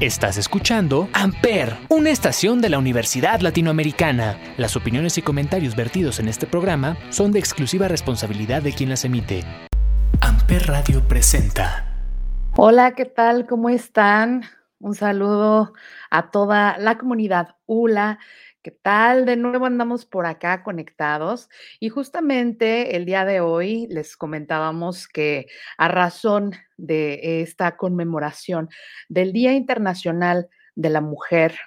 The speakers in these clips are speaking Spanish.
Estás escuchando Amper, una estación de la Universidad Latinoamericana. Las opiniones y comentarios vertidos en este programa son de exclusiva responsabilidad de quien las emite. Amper Radio presenta. Hola, ¿qué tal? ¿Cómo están? Un saludo a toda la comunidad ULA. ¿Qué tal? De nuevo andamos por acá conectados y justamente el día de hoy les comentábamos que a razón de esta conmemoración del Día Internacional de la Mujer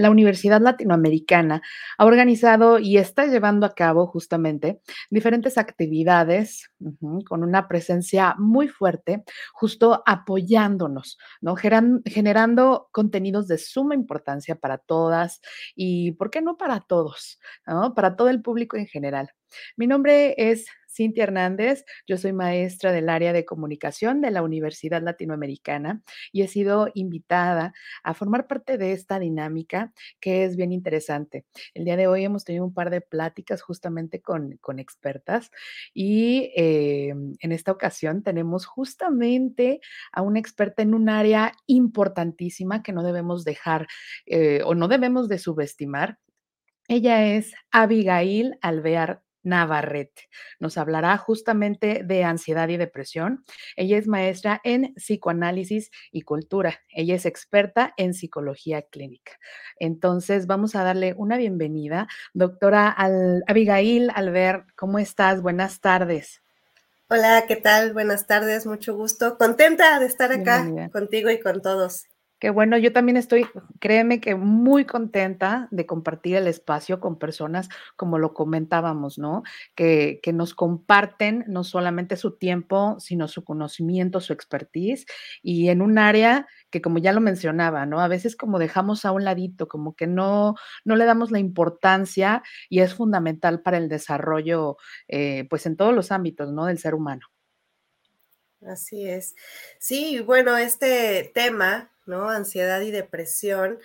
la Universidad Latinoamericana ha organizado y está llevando a cabo justamente diferentes actividades con una presencia muy fuerte, justo apoyándonos, ¿no? generando contenidos de suma importancia para todas y, ¿por qué no para todos? Para todo el público en general. Mi nombre es Cintia Hernández, yo soy maestra del área de comunicación de la Universidad Latinoamericana y he sido invitada a formar parte de esta dinámica que es bien interesante. El día de hoy hemos tenido un par de pláticas justamente con, expertas y eh, en esta ocasión tenemos justamente a una experta en un área importantísima que no debemos dejar eh, o no debemos de subestimar. Ella es Abigail Alvear Navarrete. Nos hablará justamente de ansiedad y depresión. Ella es maestra en psicoanálisis y cultura. Ella es experta en psicología clínica. Entonces, vamos a darle una bienvenida. Doctora Abigail Albert, ¿cómo estás? Buenas tardes. Hola, ¿qué tal? Buenas tardes, mucho gusto. Contenta de estar acá contigo y con todos. Qué bueno, yo también estoy, créeme que muy contenta de compartir el espacio con personas como lo comentábamos, ¿no? Que, que, nos comparten no solamente su tiempo, sino su conocimiento, su expertise y en un área que como ya lo mencionaba, ¿no? A veces como dejamos a un ladito, como que no, no le damos la importancia y es fundamental para el desarrollo, eh, pues en todos los ámbitos, ¿no? Del ser humano. Así es. Sí, bueno, este tema ¿no? Ansiedad y depresión,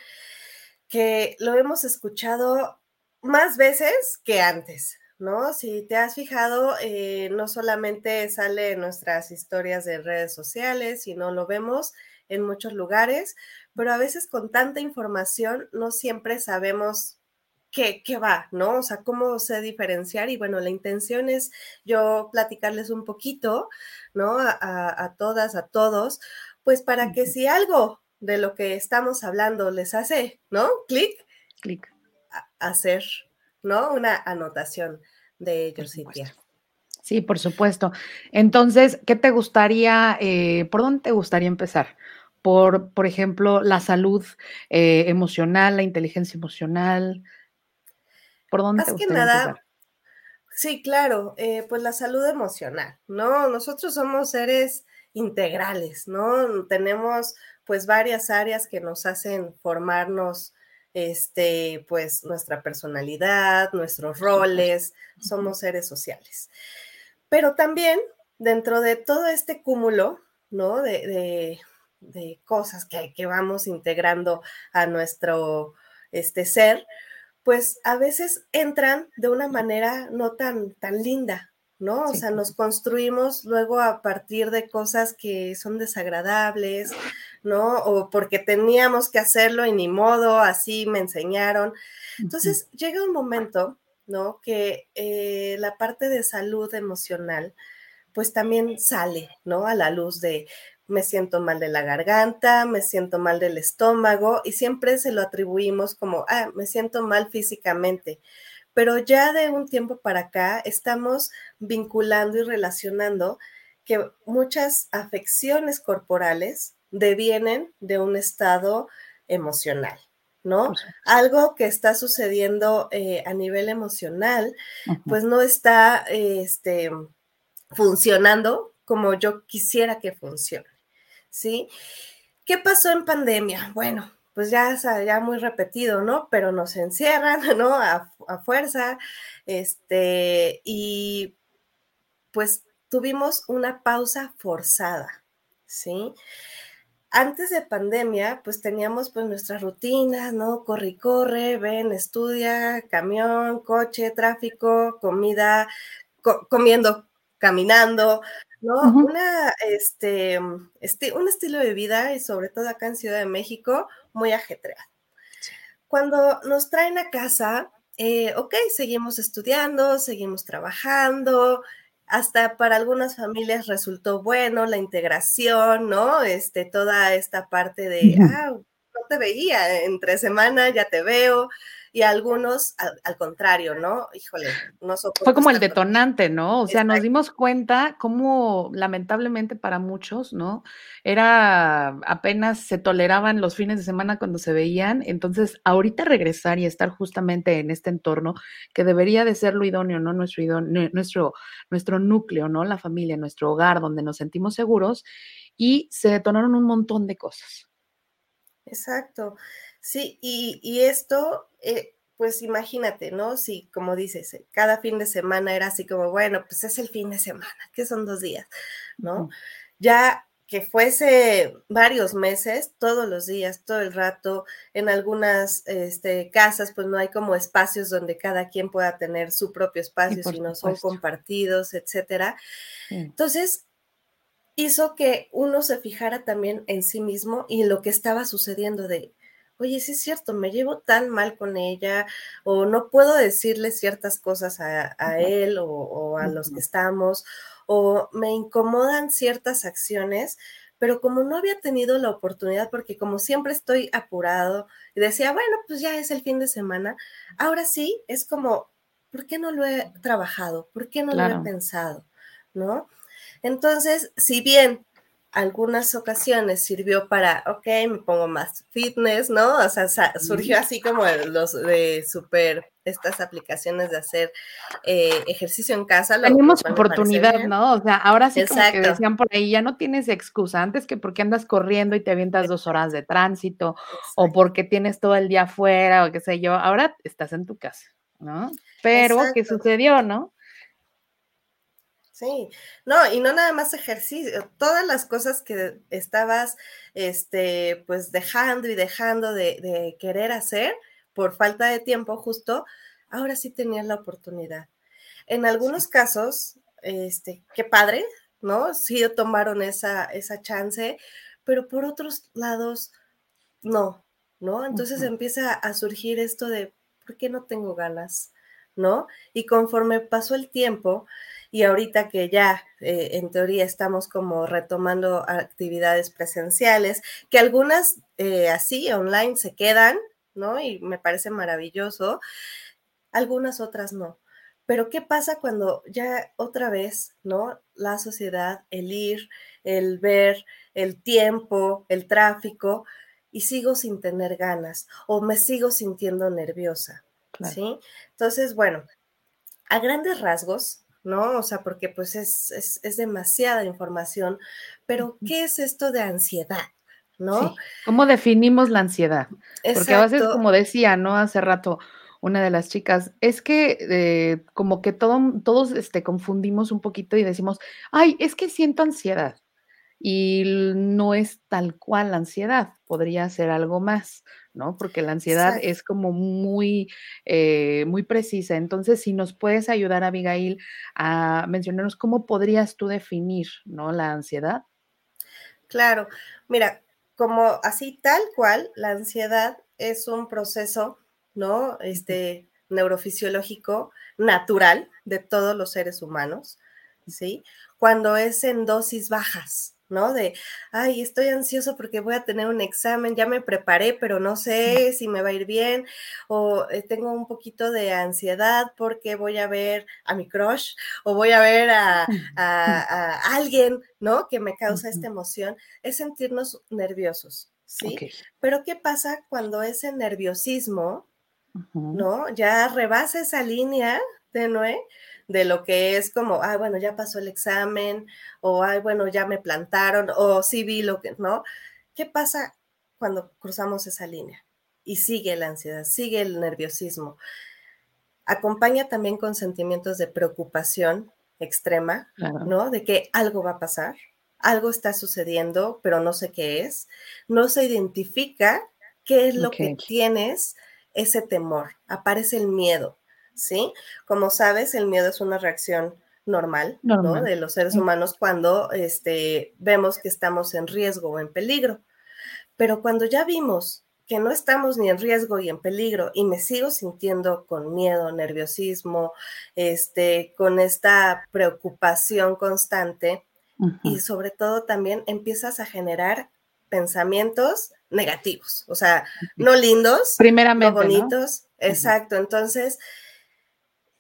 que lo hemos escuchado más veces que antes, ¿no? Si te has fijado, eh, no solamente sale en nuestras historias de redes sociales, sino lo vemos en muchos lugares, pero a veces con tanta información no siempre sabemos qué, qué va, ¿no? O sea, cómo se diferenciar. Y bueno, la intención es yo platicarles un poquito, ¿no? A, a todas, a todos, pues para que si algo de lo que estamos hablando les hace, ¿no? Clic. Clic. Hacer, ¿no? Una anotación de ellos, Sí, por supuesto. Entonces, ¿qué te gustaría, eh, por dónde te gustaría empezar? Por, por ejemplo, la salud eh, emocional, la inteligencia emocional. ¿Por dónde Más te que nada, empezar? Sí, claro, eh, pues la salud emocional, ¿no? Nosotros somos seres integrales, ¿no? Tenemos pues varias áreas que nos hacen formarnos este, pues nuestra personalidad, nuestros roles, somos seres sociales. Pero también dentro de todo este cúmulo, ¿no? De, cosas que, que, vamos integrando a nuestro este, ser, pues a veces entran de una manera no tan, tan linda, ¿no? O sea, nos construimos luego a partir de cosas que son desagradables, ¿no? O porque teníamos que hacerlo y ni modo, así me enseñaron. Entonces, llega un momento, ¿no? Que eh, la parte de salud emocional, pues también sale, ¿no? A la luz de me siento mal de la garganta, me siento mal del estómago y siempre se lo atribuimos como, ah, me siento mal físicamente pero ya de un tiempo para acá estamos vinculando y relacionando que muchas afecciones corporales devienen de un estado emocional, ¿no? Algo que está sucediendo eh, a nivel emocional, pues no está este, funcionando como yo quisiera que funcione, ¿sí? ¿Qué pasó en pandemia? Bueno, pues ya, ya muy repetido, ¿no? Pero nos encierran, ¿no? A, fuerza, este, y pues tuvimos una pausa forzada, ¿sí? Antes de pandemia, pues teníamos pues nuestras rutinas, ¿no? Corre y corre, ven, estudia, camión, coche, tráfico, comida, comiendo, caminando, ¿no? Una, este, un estilo de vida y sobre todo acá en Ciudad de México, muy ajetreado. Cuando nos traen a casa, eh, ok, seguimos estudiando, seguimos trabajando, hasta para algunas familias resultó bueno la integración, ¿no? Este, toda esta parte de, ah, no te veía, entre semana ya te veo, y algunos al, contrario, ¿no? Híjole, no Fue como el detonante, ¿no? O sea, nos dimos cuenta cómo lamentablemente para muchos, ¿no? Era apenas se toleraban los fines de semana cuando se veían, entonces ahorita regresar y estar justamente en este entorno que debería de ser lo idóneo, ¿no? Nuestro, idóneo, nuestro, nuestro núcleo, ¿no? La familia, nuestro hogar donde nos sentimos seguros y se detonaron un montón de cosas. Exacto. Sí, y, esto, eh, pues imagínate, ¿no? Si, como dices, eh, cada fin de semana era así como, bueno, pues es el fin de semana, que son dos días, ¿no? Ya que fuese varios meses, todos los días, todo el rato, en algunas este, casas, pues no hay como espacios donde cada quien pueda tener su propio espacio, sino son compartidos, etcétera. Entonces, hizo que uno se fijara también en sí mismo y en lo que estaba sucediendo de, oye, sí es cierto, me llevo tan mal con ella o no puedo decirle ciertas cosas a, él o, a los que estamos o me incomodan ciertas acciones, pero como no había tenido la oportunidad, porque como siempre estoy apurado y decía, bueno, pues ya es el fin de semana, ahora sí es como, ¿por qué no lo he trabajado? ¿Por qué no lo he pensado? ¿No? Entonces, si bien algunas ocasiones sirvió para, ok, me pongo más fitness, ¿no? O sea, surgió así como los de súper, estas aplicaciones de hacer eh, ejercicio en casa. Tenemos oportunidad, ¿no? O sea, ahora sí como que decían por ahí, ya no tienes excusa, antes que porque andas corriendo y te avientas dos horas de tránsito, o porque tienes todo el día afuera, o qué sé yo, ahora estás en tu casa, ¿no? Pero, ¿qué sucedió, no? Sí, no, y no nada más ejercicio, todas las cosas que estabas, este, pues dejando y dejando de, querer hacer por falta de tiempo justo, ahora sí tenías la oportunidad. En algunos casos, este, qué padre, ¿no? Sí tomaron esa, esa chance, pero por otros lados, no, ¿no? Entonces empieza a surgir esto de, ¿por qué no tengo ganas? ¿No? Y conforme pasó el tiempo, y ahorita que ya eh, en teoría estamos como retomando actividades presenciales, que algunas eh, así online se quedan, ¿no? Y me parece maravilloso, algunas otras no. Pero ¿qué pasa cuando ya otra vez, ¿no? La sociedad, el ir, el ver, el tiempo, el tráfico, y sigo sin tener ganas o me sigo sintiendo nerviosa, ¿sí? Entonces, bueno, a grandes rasgos, ¿no? O sea, porque pues es, demasiada información, pero ¿qué es esto de ansiedad? ¿No? ¿Cómo definimos la ansiedad? Porque a veces, como decía, ¿no? Hace rato una de las chicas, es que eh, como que todo, todos este, confundimos un poquito y decimos, ay, es que siento ansiedad. Y no es tal cual la ansiedad, podría ser algo más, ¿no? Porque la ansiedad es como muy, eh, muy precisa. Entonces, si nos puedes ayudar, Abigail, a mencionarnos cómo podrías tú definir, ¿no? La ansiedad. Claro, mira, como así tal cual, la ansiedad es un proceso, ¿no? Este neurofisiológico natural de todos los seres humanos, ¿sí? Cuando es en dosis bajas, ¿no? De, ay, estoy ansioso porque voy a tener un examen, ya me preparé, pero no sé si me va a ir bien, o eh, tengo un poquito de ansiedad porque voy a ver a mi crush, o voy a ver a, alguien, ¿no? Que me causa esta emoción, es sentirnos nerviosos, ¿sí? Pero ¿qué pasa cuando ese nerviosismo, ¿no? Ya rebasa esa línea tenue de lo que es como, ay, bueno, ya pasó el examen, o ay, bueno, ya me plantaron, o sí vi lo que, ¿no? ¿Qué pasa cuando cruzamos esa línea? Y sigue la ansiedad, sigue el nerviosismo. Acompaña también con sentimientos de preocupación extrema, ¿no? De que algo va a pasar, algo está sucediendo, pero no sé qué es. No se identifica qué es lo que tienes, ese temor. Aparece el miedo, ¿sí? Como sabes, el miedo es una reacción normal, ¿no? De los seres humanos cuando este, vemos que estamos en riesgo o en peligro. Pero cuando ya vimos que no estamos ni en riesgo y en peligro y me sigo sintiendo con miedo, nerviosismo, este, con esta preocupación constante y sobre todo también empiezas a generar pensamientos negativos, o sea, no lindos, primeramente, no bonitos, exacto. Entonces,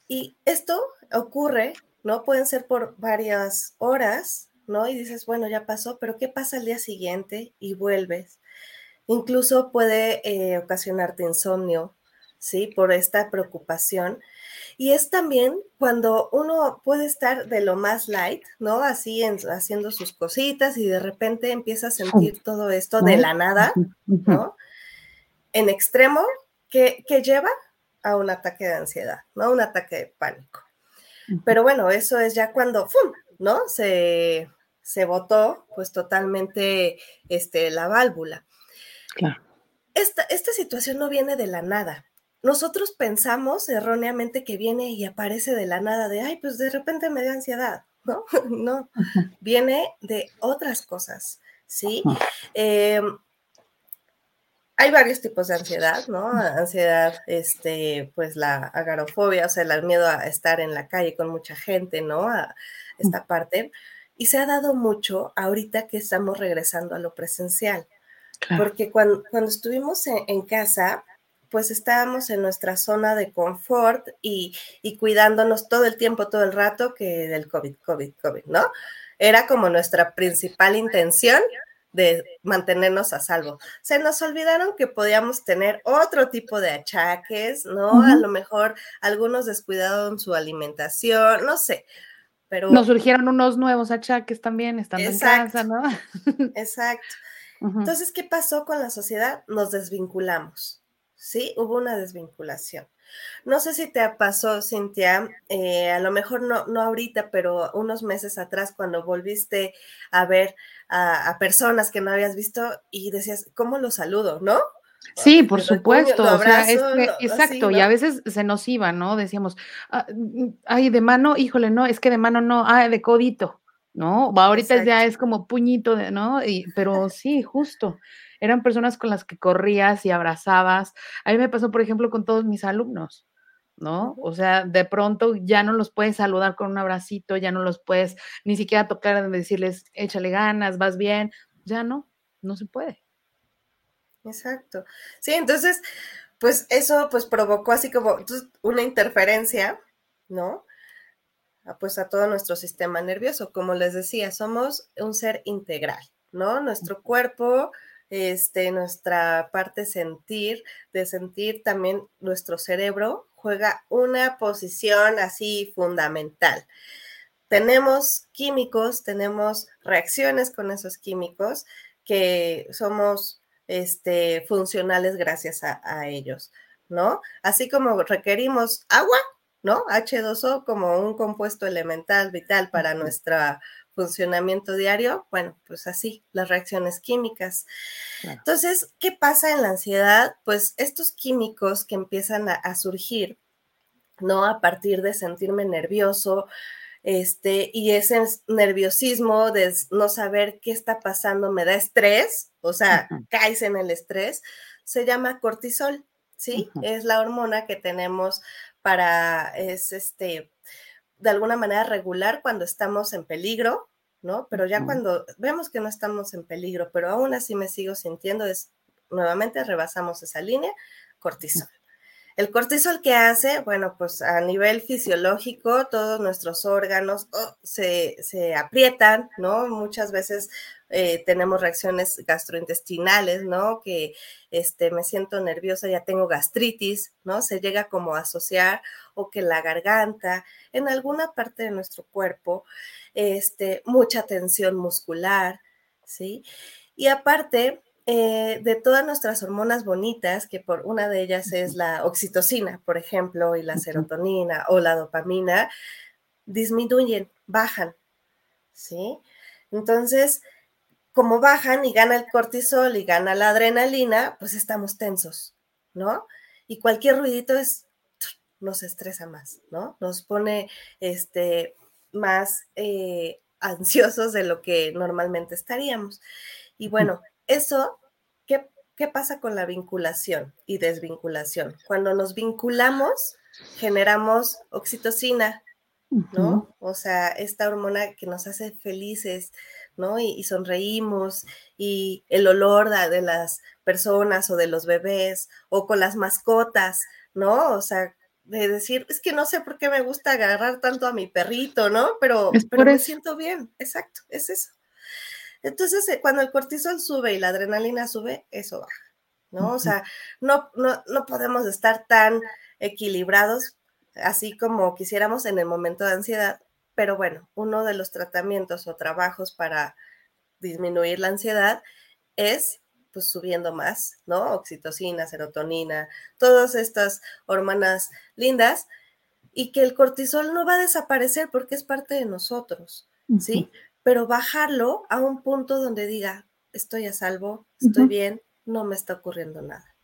y esto ocurre, ¿no? Pueden ser por varias horas, ¿no? Y dices, bueno, ya pasó, pero ¿qué pasa al día siguiente? Y vuelves. Incluso puede eh, ocasionarte insomnio, ¿sí? Por esta preocupación. Y es también cuando uno puede estar de lo más light, ¿no? Así haciendo sus cositas y de repente empieza a sentir todo esto de la nada, ¿no? En extremo, que, que lleva a un ataque de ansiedad, ¿no? Un ataque de pánico. Pero bueno, eso es ya cuando, ¡fum! ¿no? Se, se botó pues totalmente este, la válvula. Claro. Esta, esta situación no viene de la nada. Nosotros pensamos erróneamente que viene y aparece de la nada, de, ay, pues de repente me da ansiedad, ¿no? no, viene de otras cosas, ¿sí? Hay varios tipos de ansiedad, ¿no? Ansiedad, este, pues la agarofobia, o sea, el miedo a estar en la calle con mucha gente, ¿no? A esta parte. Y se ha dado mucho ahorita que estamos regresando a lo presencial. Porque cuando, cuando estuvimos en, casa, pues estábamos en nuestra zona de confort y, y cuidándonos todo el tiempo, todo el rato que del COVID, COVID, COVID, ¿no? Era como nuestra principal intención de mantenernos a salvo. Se nos olvidaron que podíamos tener otro tipo de achaques, ¿no? A lo mejor algunos descuidaron su alimentación, no sé, pero... Nos surgieron unos nuevos achaques también, estando en casa, ¿no? exacto. Entonces, ¿qué pasó con la sociedad? Nos desvinculamos, ¿sí? Hubo una desvinculación. No sé si te pasó, Cintia, eh, a lo mejor no, no ahorita, pero unos meses atrás, cuando volviste a ver a, personas que no habías visto y decías, ¿cómo los saludo? ¿No? Sí, por supuesto. o sea, exacto, y a veces se nos iba, ¿no? Decíamos, ah, mm, ay, de mano, híjole, no, es que de mano no, ah, de codito, ¿no? Ahorita ya es como puñito, de, ¿no? Y, pero sí, justo eran personas con las que corrías y abrazabas. A mí me pasó, por ejemplo, con todos mis alumnos, ¿no? O sea, de pronto ya no los puedes saludar con un abracito, ya no los puedes ni siquiera tocar, decirles, échale ganas, vas bien, ya no, no se puede. Exacto. Sí, entonces, pues eso pues provocó así como una interferencia, ¿no? Pues a todo nuestro sistema nervioso. Como les decía, somos un ser integral, ¿no? Nuestro cuerpo, este, nuestra parte sentir, de sentir también nuestro cerebro, juega una posición así fundamental. Tenemos químicos, tenemos reacciones con esos químicos que somos este, funcionales gracias a, a ellos, ¿no? Así como requerimos agua, ¿no? H2O como un compuesto elemental vital para nuestra funcionamiento diario, bueno, pues así, las reacciones químicas. Entonces, ¿qué pasa en la ansiedad? Pues estos químicos que empiezan a, surgir, ¿no? A partir de sentirme nervioso, este, y ese nerviosismo de no saber qué está pasando me da estrés, o sea, caes en el estrés, se llama cortisol, ¿sí? Es la hormona que tenemos para, es este, de alguna manera regular cuando estamos en peligro, ¿no? Pero ya cuando vemos que no estamos en peligro, pero aún así me sigo sintiendo, es nuevamente rebasamos esa línea, cortisol. El cortisol que hace, bueno, pues a nivel fisiológico, todos nuestros órganos oh, se, se, aprietan, ¿no? Muchas veces eh, tenemos reacciones gastrointestinales, ¿no? Que este, me siento nerviosa, ya tengo gastritis, ¿no? Se llega como a asociar o que la garganta, en alguna parte de nuestro cuerpo, este, mucha tensión muscular, ¿sí? Y aparte, eh, de todas nuestras hormonas bonitas, que por una de ellas es la oxitocina, por ejemplo, y la serotonina o la dopamina, disminuyen, bajan, ¿sí? Entonces, como bajan y gana el cortisol y gana la adrenalina, pues estamos tensos, ¿no? Y cualquier ruidito es, nos estresa más, ¿no? Nos pone, este, más eh, ansiosos de lo que normalmente estaríamos. Y bueno, eso, ¿qué, ¿qué pasa con la vinculación y desvinculación? Cuando nos vinculamos, generamos oxitocina, ¿no? O sea, esta hormona que nos hace felices, ¿no? Y, sonreímos y el olor de, las personas o de los bebés o con las mascotas, ¿no? O sea, de decir, es que no sé por qué me gusta agarrar tanto a mi perrito, ¿no? Pero, pero me siento bien, exacto, es eso. Entonces, eh, cuando el cortisol sube y la adrenalina sube, eso baja, ¿no? O sea, no, no, no podemos estar tan equilibrados así como quisiéramos en el momento de ansiedad, pero bueno, uno de los tratamientos o trabajos para disminuir la ansiedad es pues subiendo más, ¿no? Oxitocina, serotonina, todas estas hormonas lindas y que el cortisol no va a desaparecer porque es parte de nosotros, ¿sí? Pero bajarlo a un punto donde diga, estoy a salvo, estoy bien, no me está ocurriendo nada.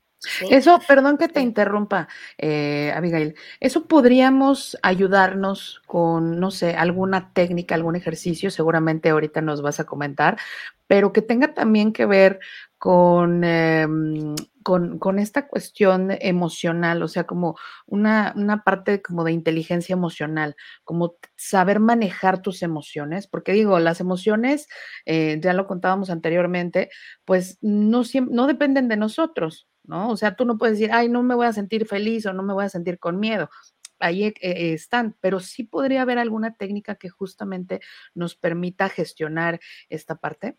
Eso, perdón que te interrumpa, eh, Abigail, eso podríamos ayudarnos con, no sé, alguna técnica, algún ejercicio, seguramente ahorita nos vas a comentar, pero que tenga también que ver con, em, con, con, esta cuestión emocional, o sea, como una, una, parte como de inteligencia emocional, como saber manejar tus emociones, porque digo, las emociones, eh, ya lo contábamos anteriormente, pues no, no dependen de nosotros, ¿no? O sea, tú no puedes decir, ay, no me voy a sentir feliz o no me voy a sentir con miedo. Ahí eh, eh, están, pero sí podría haber alguna técnica que justamente nos permita gestionar esta parte.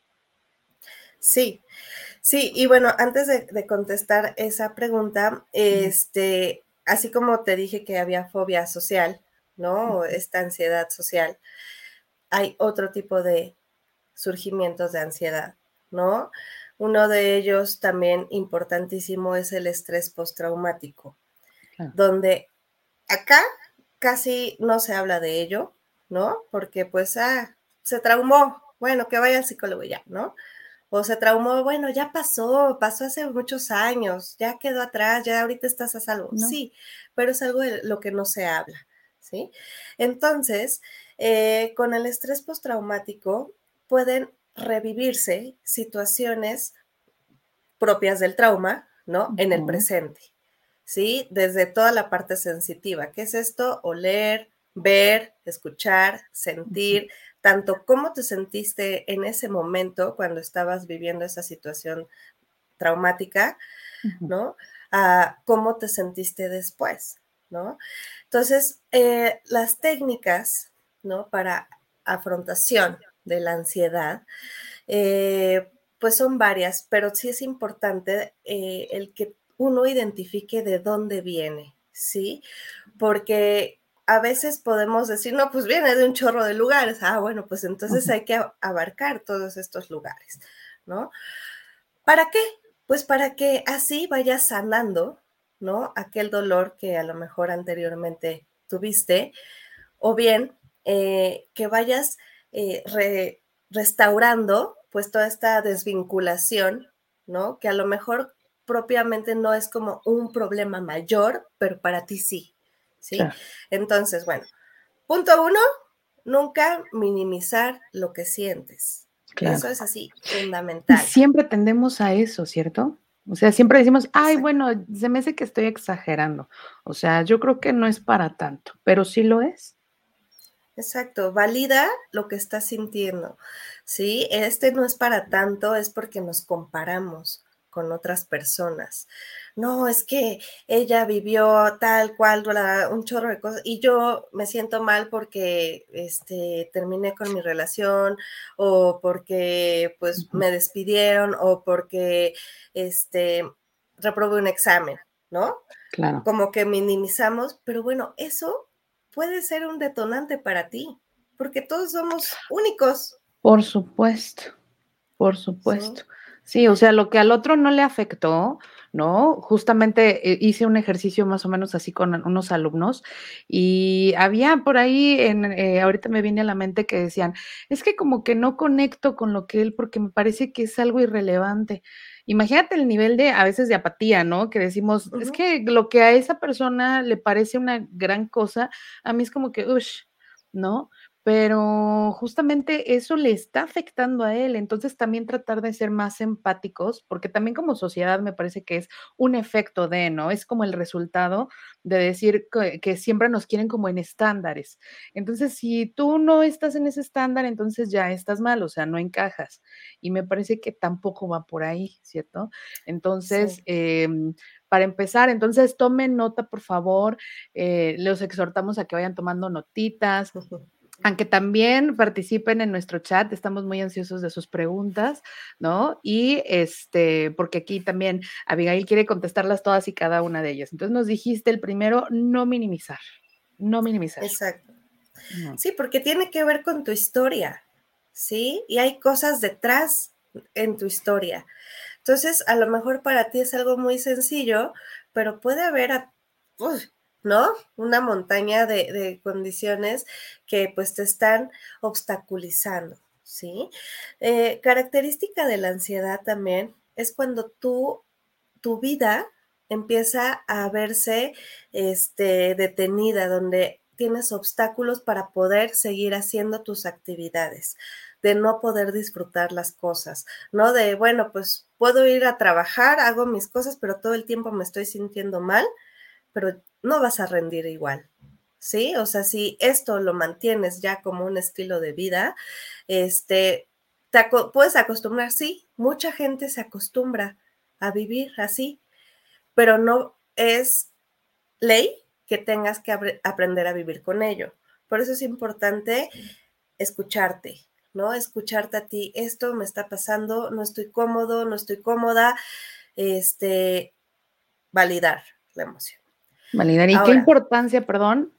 Sí, sí, y bueno, antes de, contestar esa pregunta, este, así como te dije que había fobia social, ¿no? Esta ansiedad social, hay otro tipo de surgimientos de ansiedad, ¿no? Uno de ellos también importantísimo es el estrés postraumático, donde acá casi no se habla de ello, ¿no? Porque pues, ah, se traumó, bueno, que vaya al psicólogo ya, ¿no? O se traumó, bueno, ya pasó, pasó hace muchos años, ya quedó atrás, ya ahorita estás a salvo. Sí, pero es algo de lo que no se habla, ¿sí? Entonces, eh, con el estrés postraumático pueden revivirse situaciones propias del trauma, ¿no? En el presente, ¿sí? Desde toda la parte sensitiva. ¿Qué es esto? Oler, ver, escuchar, sentir, tanto cómo te sentiste en ese momento cuando estabas viviendo esa situación traumática, ¿no? A cómo te sentiste después, ¿no? Entonces, eh, las técnicas, ¿no? Para afrontación de la ansiedad, eh, pues son varias, pero sí es importante eh, el que uno identifique de dónde viene, ¿sí? Porque a veces podemos decir, no, pues viene de un chorro de lugares. Ah, bueno, pues entonces hay que abarcar todos estos lugares, ¿no? ¿Para qué? Pues para que así vayas sanando, ¿no? Aquel dolor que a lo mejor anteriormente tuviste, o bien eh, que vayas eh, restaurando pues toda esta desvinculación, ¿no? Que a lo mejor propiamente no es como un problema mayor, pero para ti sí, ¿sí? Entonces, bueno, punto uno, nunca minimizar lo que sientes. Eso es así, fundamental. siempre tendemos a eso, ¿cierto? O sea, siempre decimos, ay, bueno, se me hace que estoy exagerando. O sea, yo creo que no es para tanto, pero sí lo es. Exacto, valida lo que estás sintiendo. Sí, este no es para tanto, es porque nos comparamos con otras personas. No, es que ella vivió tal cual, un chorro de cosas, y yo me siento mal porque este, terminé con mi relación, o porque pues me despidieron, o porque este, reprobé un examen, ¿no? Claro. Como que minimizamos, pero bueno, eso puede ser un detonante para ti, porque todos somos únicos. Por supuesto, por supuesto. Sí. o sea, lo que al otro no le afectó, ¿no? Justamente eh, hice un ejercicio más o menos así con unos alumnos y había por ahí, en, eh, ahorita me viene a la mente que decían, es que como que no conecto con lo que él porque me parece que es algo irrelevante. Imagínate el nivel de, a veces, de apatía, ¿no? Que decimos, es que lo que a esa persona le parece una gran cosa, a mí es como que, uff, ¿no? Pero justamente eso le está afectando a él. Entonces también tratar de ser más empáticos, porque también como sociedad me parece que es un efecto de, ¿no? Es como el resultado de decir que, siempre nos quieren como en estándares. Entonces, si tú no estás en ese estándar, entonces ya estás mal, o sea, no encajas. Y me parece que tampoco va por ahí, ¿cierto? Entonces, em, para empezar, entonces tomen nota, por favor. Eh, los exhortamos a que vayan tomando notitas aunque también participen en nuestro chat, estamos muy ansiosos de sus preguntas, ¿no? Y este, porque aquí también Abigail quiere contestarlas todas y cada una de ellas. Entonces nos dijiste el primero, no minimizar, no minimizar. Exacto. Sí, porque tiene que ver con tu historia, ¿sí? Y hay cosas detrás en tu historia. Entonces, a lo mejor para ti es algo muy sencillo, pero puede haber a, ¿no? Una montaña de, condiciones que pues te están obstaculizando, ¿sí? Eh, característica de la ansiedad también es cuando tú, tu vida empieza a verse este, detenida, donde tienes obstáculos para poder seguir haciendo tus actividades, de no poder disfrutar las cosas, ¿no? De, bueno, pues puedo ir a trabajar, hago mis cosas, pero todo el tiempo me estoy sintiendo mal, pero no vas a rendir igual. ¿Sí? O sea, si esto lo mantienes ya como un estilo de vida, este, te puedes acostumbrar, sí, mucha gente se acostumbra a vivir así, pero no es ley que tengas que aprender a vivir con ello. Por eso es importante escucharte, ¿no? Escucharte a ti, esto me está pasando, no estoy cómodo, no estoy cómoda, este, validar la emoción. Validar. Y qué importancia, perdón,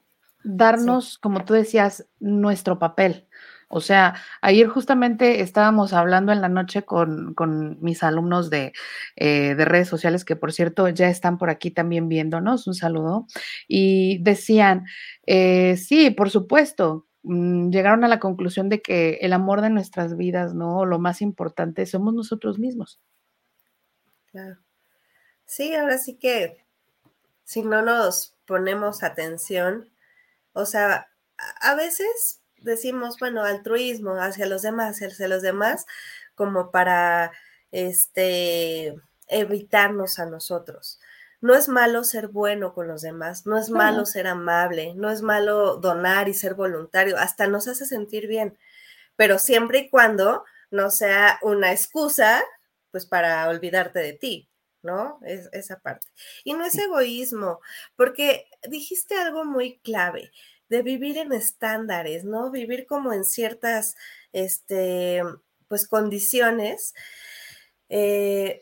darnos, como tú decías, nuestro papel. O sea, ayer justamente estábamos hablando en la noche con, mis alumnos de, eh, de, redes sociales, que por cierto ya están por aquí también viéndonos, un saludo, y decían, eh, sí, por supuesto, mm, llegaron a la conclusión de que el amor de nuestras vidas, ¿no? Lo más importante somos nosotros mismos. Claro. Sí, ahora sí que si no nos ponemos atención, o sea, a veces decimos, bueno, altruismo hacia los demás, hacia los demás, como para este evitarnos a nosotros. No es malo ser bueno con los demás, no es malo ser amable, no es malo donar y ser voluntario, hasta nos hace sentir bien, pero siempre y cuando no sea una excusa, pues para olvidarte de ti, ¿no? Es, esa parte. Y no es egoísmo, porque dijiste algo muy clave de vivir en estándares, ¿no? Vivir como en ciertas, este, pues, condiciones. Eh,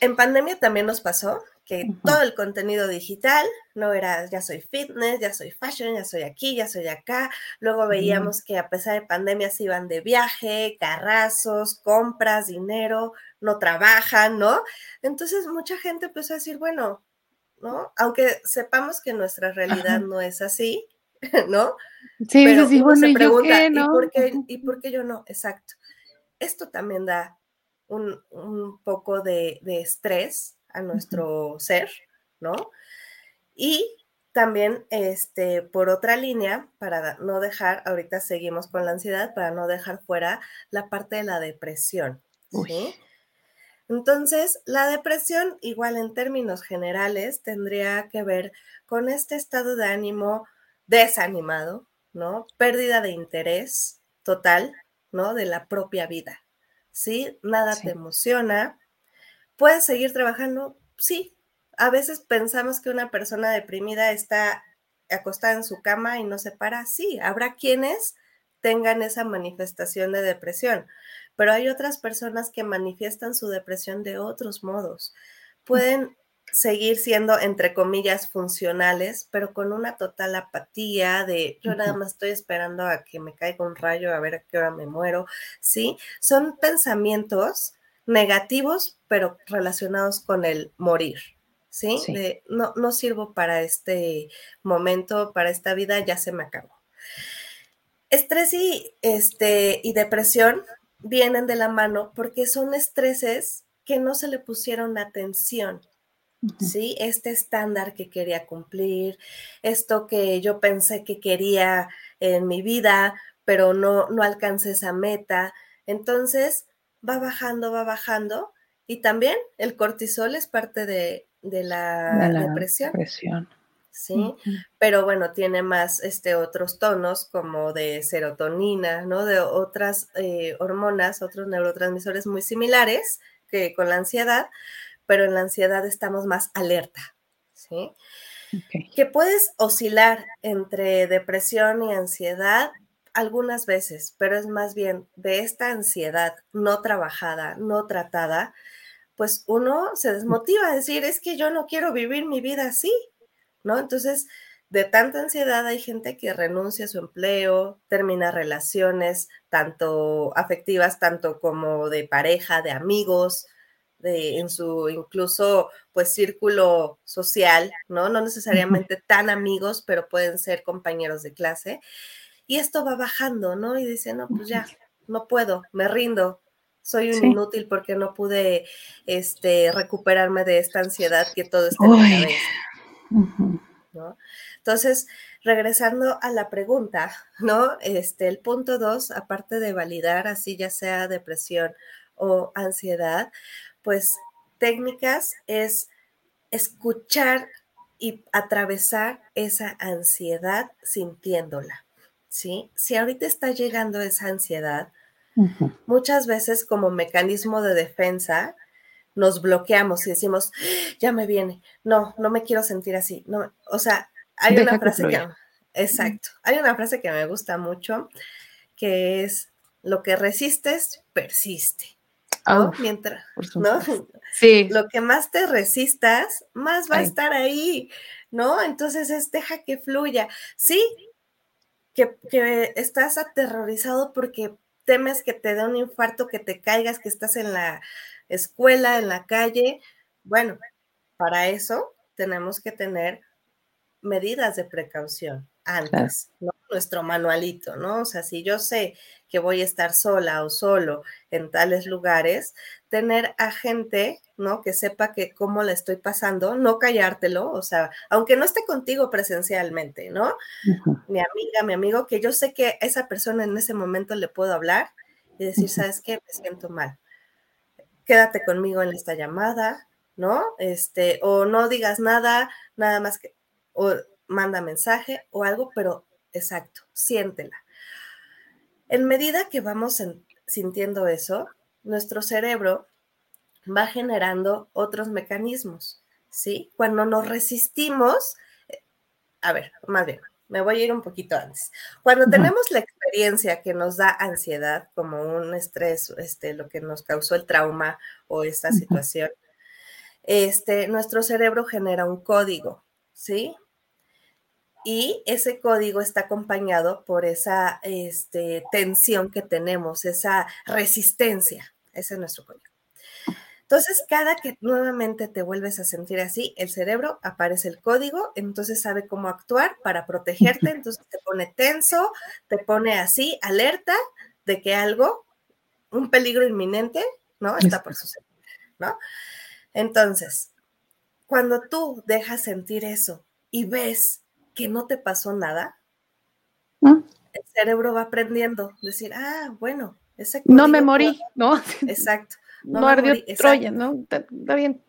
en pandemia también nos pasó que todo el contenido digital no era ya soy fitness, ya soy fashion, ya soy aquí, ya soy acá. Luego veíamos que a pesar de pandemia se iban de viaje, carrazos, compras, dinero, no trabajan, ¿no? Entonces mucha gente empezó a decir, bueno, ¿no? Aunque sepamos que nuestra realidad no es así, ¿no? Sí, Pero sí, bueno, se pregunta, ¿y, por qué, ¿y por qué yo no? Exacto. Esto también da un, poco de, estrés a nuestro ser, ¿no? Y también, este, por otra línea, para no dejar, ahorita seguimos con la ansiedad, para no dejar fuera la parte de la depresión, ¿sí? Entonces, la depresión, igual en términos generales, tendría que ver con este estado de ánimo desanimado, ¿no? Pérdida de interés total, ¿no? De la propia vida, ¿sí? Nada te emociona. ¿Puedes seguir trabajando? Sí. A veces pensamos que una persona deprimida está acostada en su cama y no se para. Sí, habrá quienes tengan esa manifestación de depresión, pero hay otras personas que manifiestan su depresión de otros modos. Pueden seguir siendo, entre comillas, funcionales, pero con una total apatía de yo nada más estoy esperando a que me caiga un rayo a ver a qué hora me muero, ¿sí? Son pensamientos negativos, pero relacionados con el morir, ¿sí? no, no sirvo para este momento, para esta vida, ya se me acabó. Estrés y, este, y depresión vienen de la mano porque son estreses que no se le pusieron atención. ¿Sí? Este estándar que quería cumplir, esto que yo pensé que quería en mi vida, pero no, no alcanza esa meta. Entonces va bajando, va bajando. Y también el cortisol es parte de, la, depresión. ¿Sí? Pero bueno, tiene más este, otros tonos como de serotonina, ¿no? De otras eh, hormonas, otros neurotransmisores muy similares que con la ansiedad, pero en la ansiedad estamos más alerta, ¿sí? Que puedes oscilar entre depresión y ansiedad algunas veces, pero es más bien de esta ansiedad no trabajada, no tratada, pues uno se desmotiva a decir, es que yo no quiero vivir mi vida así, ¿no? Entonces, de tanta ansiedad hay gente que renuncia a su empleo, termina relaciones, tanto afectivas, tanto como de pareja, de amigos, de, en su incluso pues círculo social, ¿no? No necesariamente tan amigos, pero pueden ser compañeros de clase. Y esto va bajando, ¿no? Y dice, no, pues ya, no puedo, me rindo, soy un inútil porque no pude este, recuperarme de esta ansiedad que todo está en mi cabeza. Entonces, regresando a la pregunta, ¿no? Este, el punto dos, aparte de validar así ya sea depresión o ansiedad, pues técnicas es escuchar y atravesar esa ansiedad sintiéndola, ¿sí? Si ahorita está llegando esa ansiedad, muchas veces como mecanismo de defensa, nos bloqueamos y decimos, ya me viene, no, no me quiero sentir así. No, o sea, hay una frase que, exacto, hay una frase que me gusta mucho, que es, lo que resistes, persiste. Mientras, ¿no? Sí. Lo que más te resistas, más va a estar ahí, ¿no? Entonces es, deja que fluya. Sí, que, que estás aterrorizado porque temes que te dé un infarto, que te caigas, que estás en la escuela, en la calle. Bueno, para eso tenemos que tener medidas de precaución antes, Nuestro manualito, ¿no? O sea, si yo sé que voy a estar sola o solo en tales lugares, tener a gente, ¿no? Que sepa que cómo le estoy pasando, no callártelo, o sea, aunque no esté contigo presencialmente, ¿no? Mi amiga, mi amigo, que yo sé que esa persona en ese momento le puedo hablar y decir, ¿sabes qué? Me siento mal quédate conmigo en esta llamada, ¿no? Este, o no digas nada, nada más que, o manda mensaje o algo, pero exacto, siéntela. En medida que vamos sintiendo eso, nuestro cerebro va generando otros mecanismos, ¿sí? Cuando nos resistimos, eh, a ver, más bien, me voy a ir un poquito antes. Cuando tenemos la experiencia que nos da ansiedad, como un estrés, este, lo que nos causó el trauma o esta situación, este, nuestro cerebro genera un código, ¿sí? Y ese código está acompañado por esa este, tensión que tenemos, esa resistencia. Ese es nuestro código. Entonces, cada que nuevamente te vuelves a sentir así, el cerebro aparece el código, entonces sabe cómo actuar para protegerte, entonces te pone tenso, te pone así, alerta de que algo, un peligro inminente, ¿no? Está por suceder, ¿no? Entonces, cuando tú dejas sentir eso y ves que no te pasó nada, ¿Mm? el cerebro va aprendiendo, decir, ah, bueno, ese No me morí, ¿no? Exacto no, ardió Troya, ¿no? Está, bien.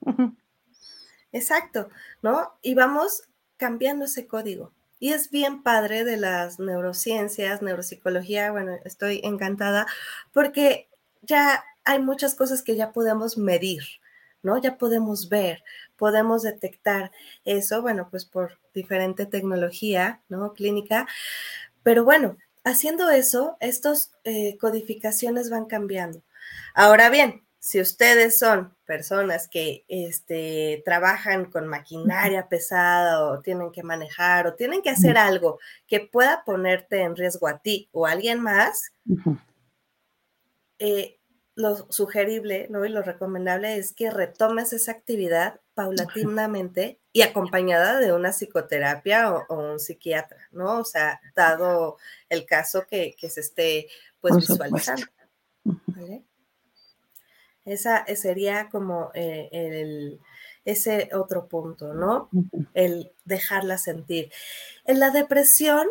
Exacto, ¿no? Y vamos cambiando ese código. Y es bien padre de las neurociencias, neuropsicología, bueno, estoy encantada porque ya hay muchas cosas que ya podemos medir, ¿no? Ya podemos ver, podemos detectar eso, bueno, pues por diferente tecnología, ¿no? Clínica. Pero bueno, haciendo eso, estas eh, codificaciones van cambiando. Ahora bien, si ustedes son personas que este, trabajan con maquinaria pesada o tienen que manejar o tienen que hacer algo que pueda ponerte en riesgo a ti o a alguien más, eh, lo sugerible ¿no? y lo recomendable es que retomes esa actividad paulatinamente y acompañada de una psicoterapia o, un psiquiatra, ¿no? O sea, dado el caso que, se esté pues visualizando. ¿vale? Esa sería como eh, el, ese otro punto, ¿no? El dejarla sentir. En la depresión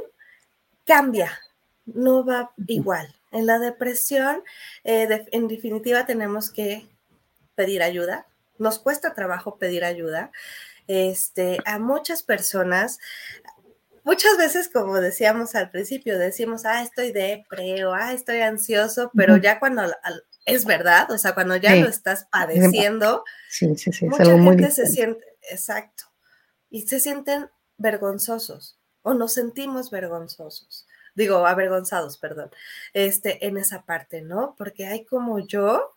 cambia, no va igual. En la depresión, eh, en definitiva, tenemos que pedir ayuda. Nos cuesta trabajo pedir ayuda. Este, a muchas personas, muchas veces, como decíamos al principio, decimos, ah, estoy depre o ah, estoy ansioso, pero ya cuando es verdad, o sea, cuando ya lo estás padeciendo, sí, sí, sí, mucha gente se siente, exacto, y se sienten vergonzosos o nos sentimos vergonzosos digo, avergonzados, perdón, este, en esa parte, ¿no? Porque hay como yo,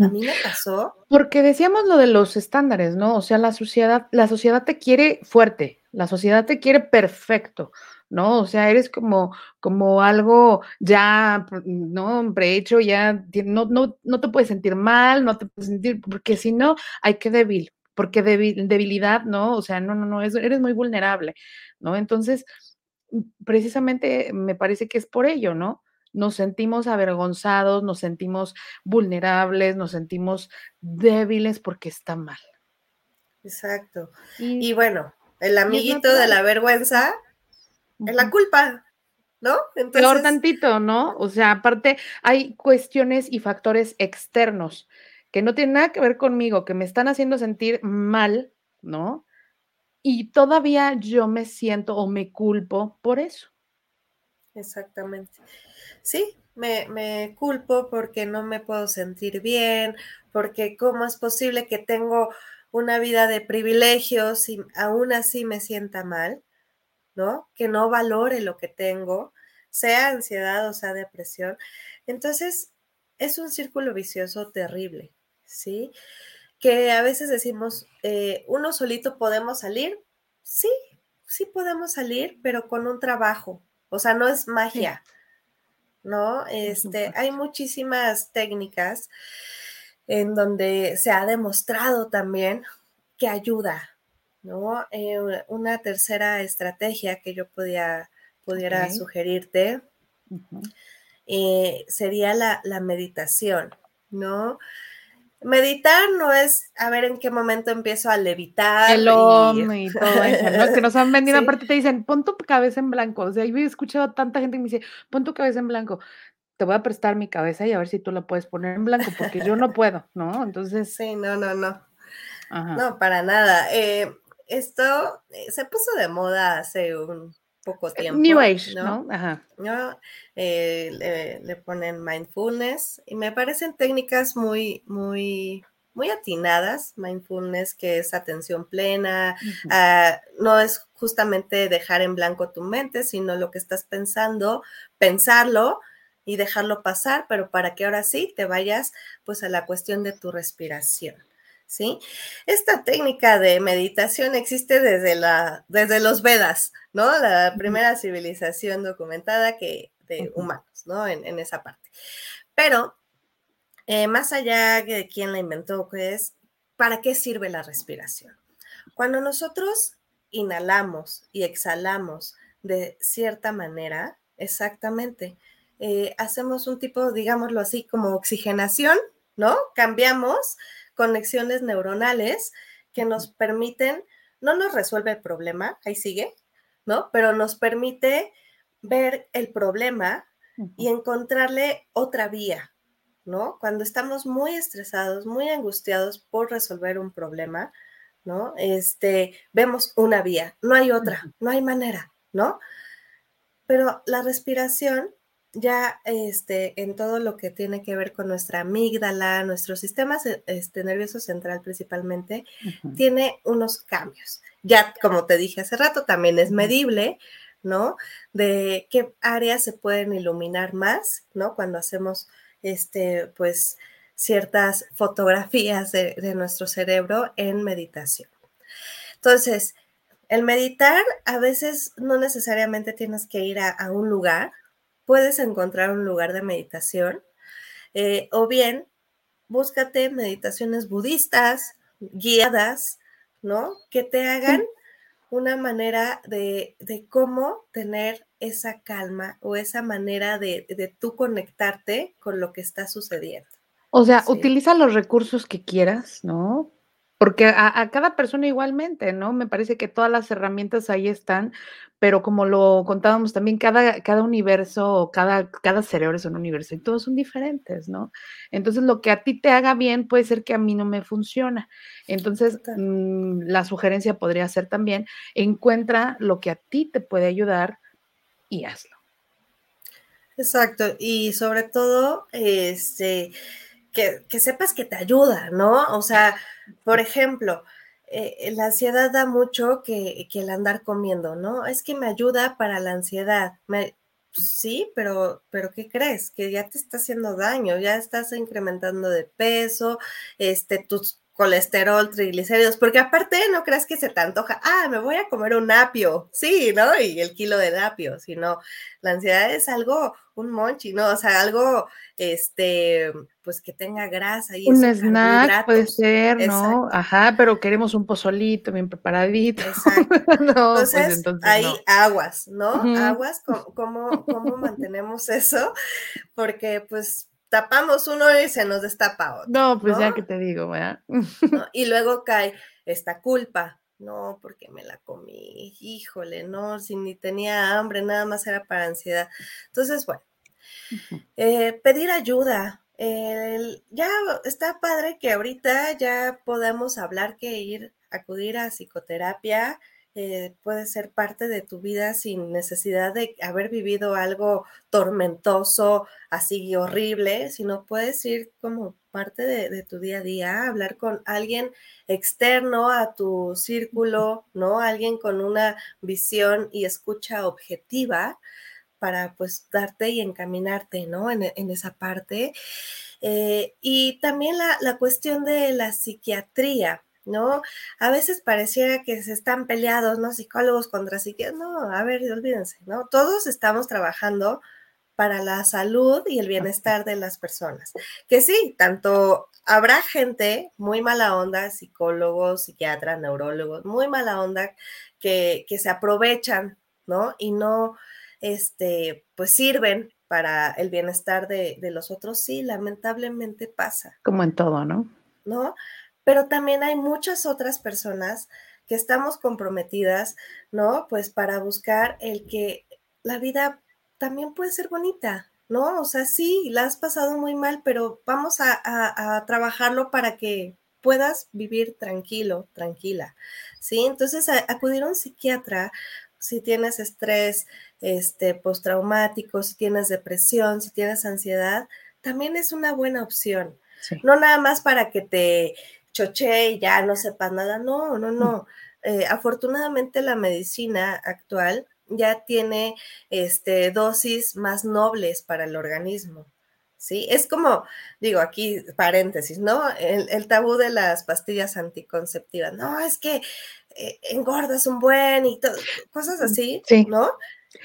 a mí me pasó. Porque decíamos lo de los estándares, ¿no? O sea, la sociedad, la sociedad te quiere fuerte, la sociedad te quiere perfecto, ¿no? O sea, eres como, como algo ya, ¿no? Prehecho, ya no, no, no te puedes sentir mal, no te puedes sentir, porque si no, hay que débil, porque debilidad, ¿no? O sea, no, no, no, eres muy vulnerable, ¿no? Entonces, precisamente me parece que es por ello, ¿no? Nos sentimos avergonzados, nos sentimos vulnerables, nos sentimos débiles porque está mal. Exacto. Y, bueno, el amiguito de la vergüenza es la culpa, ¿no? Entonces... Peor tantito, ¿no? O sea, aparte hay cuestiones y factores externos que no tienen nada que ver conmigo, que me están haciendo sentir mal, ¿no? y todavía yo me siento o me culpo por eso. Exactamente. Sí, me, culpo porque no me puedo sentir bien, porque cómo es posible que tengo una vida de privilegios y aún así me sienta mal, ¿no? Que no valore lo que tengo, sea ansiedad o sea depresión. Entonces, es un círculo vicioso terrible, ¿sí? que a veces decimos, eh, uno solito podemos salir. Sí, sí podemos salir, pero con un trabajo. O sea, no es magia, ¿no? Este, hay muchísimas técnicas en donde se ha demostrado también que ayuda, ¿no? Eh, una tercera estrategia que yo podía, pudiera sugerirte eh, sería la, la meditación, ¿no? Meditar no es a ver en qué momento empiezo a levitar. El hombre y... todo eso, ¿no? Que nos han vendido, aparte te dicen, pon tu cabeza en blanco. O sea, yo he escuchado a tanta gente que me dice, pon tu cabeza en blanco. Te voy a prestar mi cabeza y a ver si tú la puedes poner en blanco, porque yo no puedo, ¿no? Entonces. Sí, no, no, no. No, para nada. Eh, esto eh, se puso de moda hace un poco tiempo. New Age, ¿no? Ajá. ¿no? Eh, le, ponen mindfulness y me parecen técnicas muy, muy, muy atinadas. Mindfulness, que es atención plena, ah, no es justamente dejar en blanco tu mente, sino lo que estás pensando, pensarlo y dejarlo pasar, pero para que ahora sí te vayas pues a la cuestión de tu respiración. ¿Sí? Esta técnica de meditación existe desde, la, desde los Vedas, ¿no? La primera civilización documentada que, de humanos, ¿no? En, esa parte. Pero, eh, más allá de quién la inventó, es, ¿para qué sirve la respiración? Cuando nosotros inhalamos y exhalamos de cierta manera, exactamente, eh, hacemos un tipo, digámoslo así, como oxigenación, ¿no? Cambiamos conexiones neuronales que nos permiten, no nos resuelve el problema, ahí sigue, ¿no? Pero nos permite ver el problema y encontrarle otra vía, ¿no? Cuando estamos muy estresados, muy angustiados por resolver un problema, ¿no? Este, vemos una vía, no hay otra, no hay manera, ¿no? Pero la respiración ya este, en todo lo que tiene que ver con nuestra amígdala, nuestro sistema este, nervioso central principalmente, tiene unos cambios. Ya, como te dije hace rato, también es medible, ¿no? De qué áreas se pueden iluminar más, ¿no? Cuando hacemos, este, pues, ciertas fotografías de, nuestro cerebro en meditación. Entonces, el meditar a veces no necesariamente tienes que ir a un lugar, puedes encontrar un lugar de meditación eh, o bien búscate meditaciones budistas guiadas, ¿no? Que te hagan una manera de, cómo tener esa calma o esa manera de, de, tú conectarte con lo que está sucediendo. O sea, utiliza los recursos que quieras, ¿no? Porque a, cada persona igualmente, ¿no? Me parece que todas las herramientas ahí están, pero como lo contábamos también, cada, cada universo, cada, cada cerebro es un universo y todos son diferentes, ¿no? Entonces, lo que a ti te haga bien puede ser que a mí no me funciona. Entonces, mm, la sugerencia podría ser también, encuentra lo que a ti te puede ayudar y hazlo. Exacto, y sobre todo, este, que, sepas que te ayuda, ¿no? O sea, por ejemplo, eh, la ansiedad da mucho que, el andar comiendo, ¿no? Es que me ayuda para la ansiedad. Sí, pero, pero ¿qué crees? Que ya te está haciendo daño, ya estás incrementando de peso, este, tus colesterol, triglicéridos, porque aparte no creas que se te antoja, ah, me voy a comer un apio, sí, ¿no? Y el kilo de apio, sino la ansiedad es algo, un monchi, ¿no? O sea, algo, este, pues que tenga grasa y Un snack puede ser, ¿no? Ajá, pero queremos un pozolito bien preparadito. Exacto. Pues entonces, ahí aguas, ¿no? Aguas, ¿cómo, cómo mantenemos eso? Porque pues tapamos uno y se nos destapa otro. No, pues ya que te digo, ¿verdad? Y luego cae esta culpa. No, porque me la comí, híjole, no, si ni tenía hambre, nada más era para ansiedad. Entonces, bueno, eh, pedir ayuda. ya está padre que ahorita ya podamos hablar que ir, acudir a psicoterapia, eh, puede ser parte de tu vida sin necesidad de haber vivido algo tormentoso, así horrible, sino puedes ir como parte de, tu día a día, hablar con alguien externo a tu círculo, ¿no? Alguien con una visión y escucha objetiva para pues darte y encaminarte, ¿no? En, esa parte. Eh, y también la, la cuestión de la psiquiatría. ¿No? A veces pareciera que se están peleados, ¿no? Psicólogos contra psiquiatras. No, a ver, olvídense, ¿no? Todos estamos trabajando para la salud y el bienestar de las personas. Que sí, tanto habrá gente muy mala onda, psicólogos, psiquiatras, neurólogos, muy mala onda, que, se aprovechan, ¿no? Y no, este, pues sirven para el bienestar de, de los otros. Sí, lamentablemente pasa. Como en todo, ¿no? ¿No? Pero también hay muchas otras personas que estamos comprometidas, ¿no? Pues para buscar el que la vida también puede ser bonita, ¿no? O sea, sí, la has pasado muy mal, pero vamos a, trabajarlo para que puedas vivir tranquilo, tranquila, ¿sí? Entonces, acudir a un psiquiatra si tienes estrés este, postraumático, si tienes depresión, si tienes ansiedad, también es una buena opción. No nada más para que te choché y ya no sepas nada. No, no, no. Eh, afortunadamente la medicina actual ya tiene este, dosis más nobles para el organismo. ¿Sí? Es como, digo aquí, paréntesis, ¿no? El, tabú de las pastillas anticonceptivas. No, es que eh, engordas un buen y todo, cosas así, ¿no?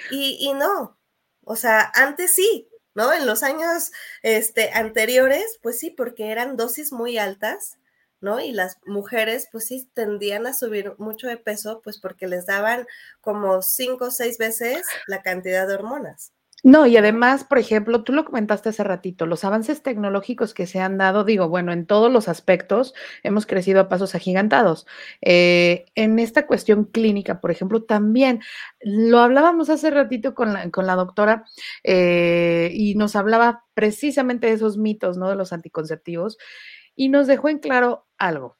Y, y, no, o sea, antes sí, ¿no? En los años este, anteriores, pues sí, porque eran dosis muy altas ¿no? Y las mujeres, pues sí, tendían a subir mucho de peso, pues porque les daban como cinco o seis veces la cantidad de hormonas. No, y además, por ejemplo, tú lo comentaste hace ratito, los avances tecnológicos que se han dado, digo, bueno, en todos los aspectos hemos crecido a pasos agigantados. Eh, en esta cuestión clínica, por ejemplo, también lo hablábamos hace ratito con la, con la doctora eh, y nos hablaba precisamente de esos mitos, ¿no? De los anticonceptivos y nos dejó en claro algo.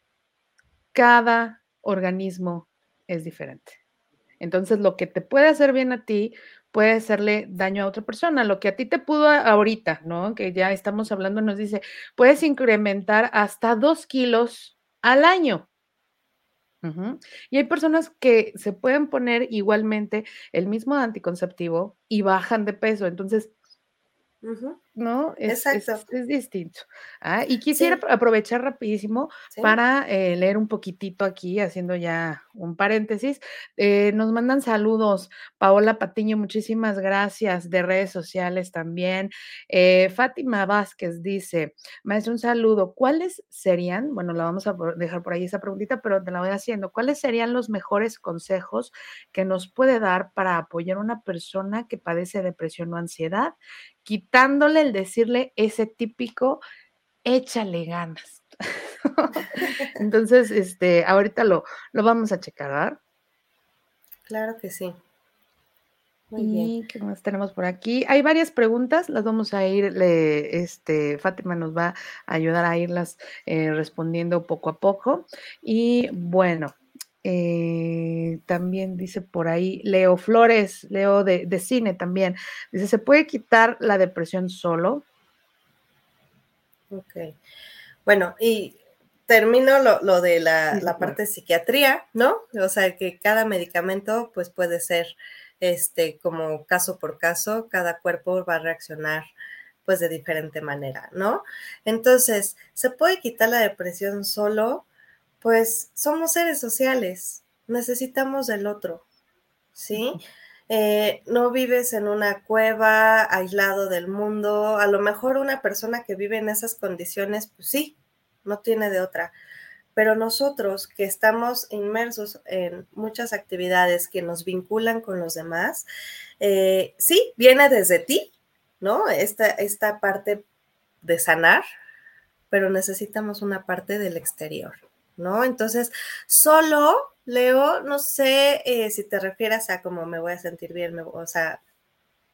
Cada organismo es diferente. Entonces, lo que te puede hacer bien a ti puede hacerle daño a otra persona. Lo que a ti te pudo ahorita, ¿no? Que ya estamos hablando, nos dice, puedes incrementar hasta dos kilos al año. Y hay personas que se pueden poner igualmente el mismo anticonceptivo y bajan de peso. Entonces, ¿no? Es, Exacto. Es, distinto. Ah, y quisiera aprovechar rapidísimo para eh, leer un poquitito aquí, haciendo ya un paréntesis. Eh, nos mandan saludos. Paola Patiño, muchísimas gracias. De redes sociales también. Eh, Fátima Vázquez dice, maestro, un saludo. ¿Cuáles serían, bueno, la vamos a dejar por ahí esa preguntita, pero te la voy haciendo. ¿Cuáles serían los mejores consejos que nos puede dar para apoyar a una persona que padece depresión o ansiedad, quitándole el decirle ese típico, échale ganas? Entonces, este, ahorita lo, lo vamos a checar, ¿verdad? Claro que sí. Muy y qué más tenemos por aquí. Hay varias preguntas, las vamos a ir, este, Fátima nos va a ayudar a irlas eh, respondiendo poco a poco. Y bueno, eh, también dice por ahí Leo Flores, Leo de, cine también. Dice, ¿se puede quitar la depresión solo? Ok. Bueno, y termino lo, de la, la parte de psiquiatría, ¿no? O sea, que cada medicamento pues puede ser este, como caso por caso, cada cuerpo va a reaccionar pues de diferente manera, ¿no? Entonces, ¿se puede quitar la depresión solo? Pues somos seres sociales, necesitamos del otro, ¿sí? Eh, no vives en una cueva aislado del mundo, a lo mejor una persona que vive en esas condiciones, pues sí, no tiene de otra, pero nosotros que estamos inmersos en muchas actividades que nos vinculan con los demás, eh, sí, viene desde ti, ¿no? Esta, esta parte de sanar, pero necesitamos una parte del exterior, ¿no? Entonces, solo, Leo, no sé eh, si te refieres a cómo me voy a sentir bien, o sea,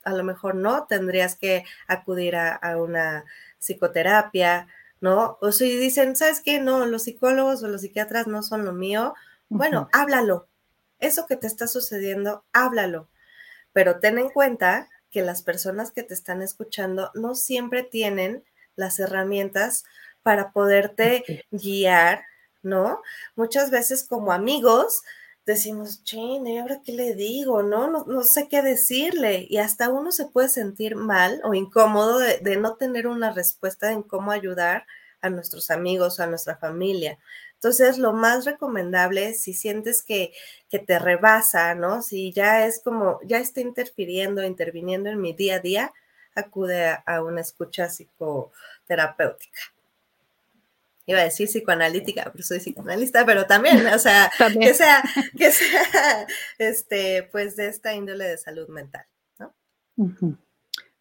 a lo mejor no, tendrías que acudir a una psicoterapia, ¿no? O si dicen, ¿sabes qué? No, los psicólogos o los psiquiatras no son lo mío. Bueno, háblalo. Eso que te está sucediendo, háblalo. Pero ten en cuenta que las personas que te están escuchando no siempre tienen las herramientas para poderte guiar, ¿no? Muchas veces como amigos decimos, ching, ¿y ahora qué le digo? ¿No? ¿no? sé qué decirle. Y hasta uno se puede sentir mal o incómodo de, no tener una respuesta en cómo ayudar a nuestros amigos o a nuestra familia. Entonces, lo más recomendable, si sientes que, que te rebasa, ¿no? Si ya es como, ya está interfiriendo, interviniendo en mi día a día, acude a una escucha psicoterapéutica iba a decir psicoanalítica, pero soy psicoanalista, pero también, o sea, que sea, que sea, este, pues de esta índole de salud mental, ¿no?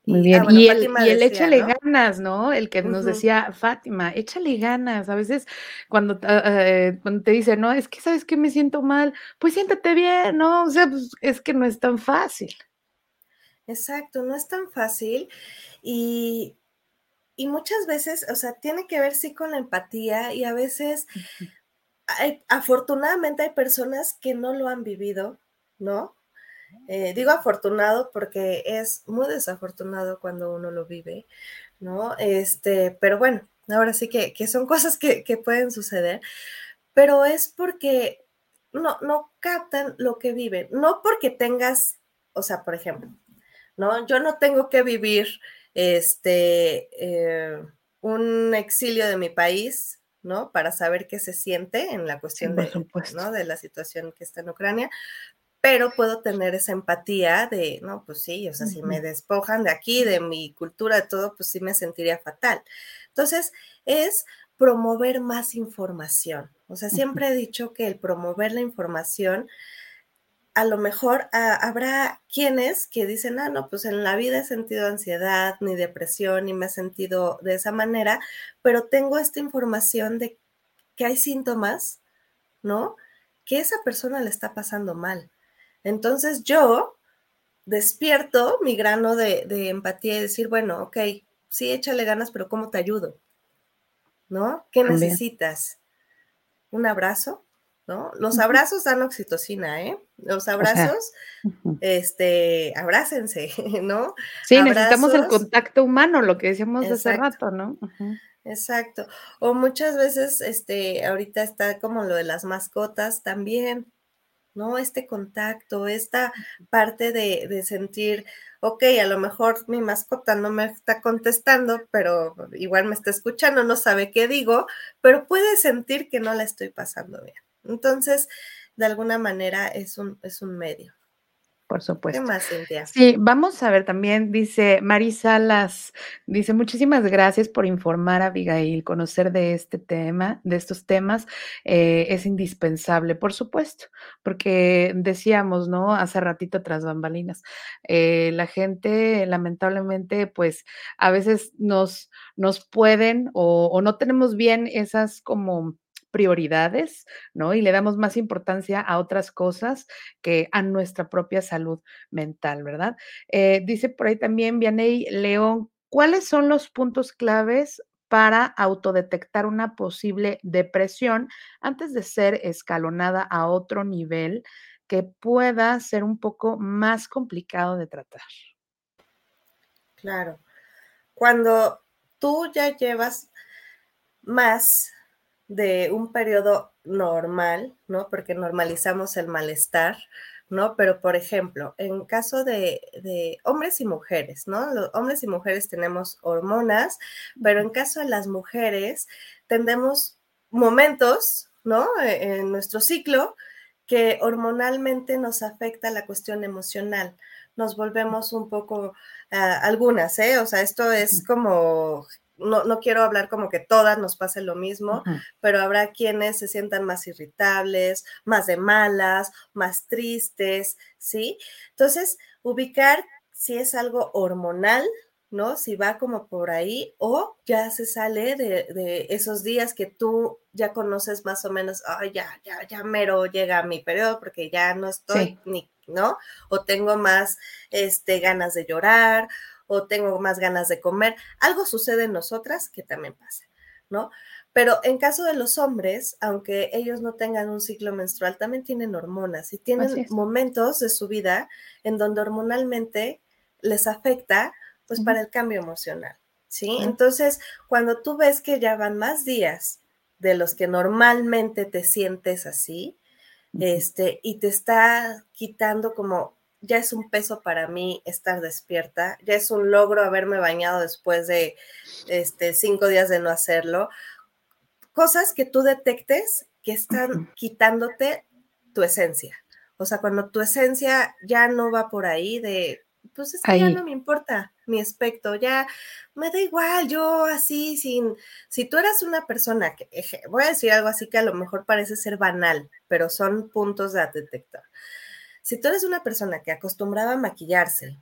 Muy bien, ah, y, el, échale ganas, ¿no? El que nos decía Fátima, échale ganas. A veces cuando, ah, eh, cuando te dicen, no, es que sabes que me siento mal, pues siéntate bien, ¿no? O sea, pues, es que no es tan fácil. Exacto, no es tan fácil. Y, y muchas veces, o sea, tiene que ver sí con la empatía y a veces, afortunadamente hay personas que no lo han vivido, ¿no? Eh, digo afortunado porque es muy desafortunado cuando uno lo vive, ¿no? Este, pero bueno, ahora sí que, son cosas que, que, pueden suceder, pero es porque no, no captan lo que viven, no porque tengas, o sea, por ejemplo, ¿no? Yo no tengo que vivir este, eh, un exilio de mi país, ¿no? Para saber qué se siente en la cuestión de, ¿no? de la situación que está en Ucrania, pero puedo tener esa empatía de, no, pues sí, o sea, si me despojan de aquí, de mi cultura, de todo, pues sí me sentiría fatal. Entonces, es promover más información. O sea, siempre he dicho que el promover la información a lo mejor ah, habrá quienes que dicen, ah, no, pues en la vida he sentido ansiedad, ni depresión, ni me he sentido de esa manera, pero tengo esta información de que hay síntomas, ¿no? Que esa persona le está pasando mal. Entonces yo despierto mi grano de, empatía y decir, bueno, ok, sí, échale ganas, pero ¿cómo te ayudo? ¿No? ¿Qué necesitas? ¿Un abrazo? ¿No? Los abrazos dan oxitocina, ¿eh? Los abrazos, este, abrácense, ¿no? Sí, necesitamos el contacto humano, lo que decíamos hace rato, ¿no? Exacto. O muchas veces, este, ahorita está como lo de las mascotas también, ¿no? Este contacto, esta parte de, de sentir, ok, a lo mejor mi mascota no me está contestando, pero igual me está escuchando, no sabe qué digo, pero puede sentir que no la estoy pasando bien. Entonces, de alguna manera es un, es un medio. Por supuesto. ¿Qué más, Cintia? Sí, vamos a ver también, dice Marisalas, dice, muchísimas gracias por informar a Abigail, conocer de este tema, de estos temas, eh, es indispensable, por supuesto, porque decíamos, ¿no? Hace ratito tras bambalinas, eh, la gente lamentablemente, pues a veces nos, nos pueden o, o no tenemos bien esas como prioridades, ¿no? Y le damos más importancia a otras cosas que a nuestra propia salud mental, ¿verdad? Eh, dice por ahí también Vianey León, ¿cuáles son los puntos claves para autodetectar una posible depresión antes de ser escalonada a otro nivel que pueda ser un poco más complicado de tratar? Claro. Cuando tú ya llevas más de un periodo normal, ¿no? Porque normalizamos el malestar, ¿no? Pero, por ejemplo, en caso de, hombres y mujeres, ¿no? Los hombres y mujeres tenemos hormonas, pero en caso de las mujeres, tendemos momentos, ¿no? E, en nuestro ciclo que hormonalmente nos afecta la cuestión emocional. Nos volvemos un poco, ah, algunas, ¿eh? O sea, esto es como no, quiero hablar como que todas nos pase lo mismo, pero habrá quienes se sientan más irritables, más de malas, más tristes, ¿sí? Entonces, ubicar si es algo hormonal, ¿no? Si va como por ahí o ya se sale de, esos días que tú ya conoces más o menos, ay, ya, ya, ya mero llega mi periodo porque ya no estoy ni, ¿no? O tengo más, este, ganas de llorar o tengo más ganas de comer. Algo sucede en nosotras que también pasa, ¿no? Pero en caso de los hombres, aunque ellos no tengan un ciclo menstrual, también tienen hormonas y tienen momentos de su vida en donde hormonalmente les afecta, pues para el cambio emocional, ¿sí? Entonces, cuando tú ves que ya van más días de los que normalmente te sientes así, este, y te está quitando como ya es un peso para mí estar despierta, ya es un logro haberme bañado después de este, cinco días de no hacerlo. Cosas que tú detectes que están quitándote tu esencia. O sea, cuando tu esencia ya no va por ahí de, pues es que ya no me importa mi aspecto, ya me da igual, yo así, sin, si tú eras una persona que, voy a decir algo así que a lo mejor parece ser banal, pero son puntos de detectar si tú eres una persona que acostumbraba a maquillarse,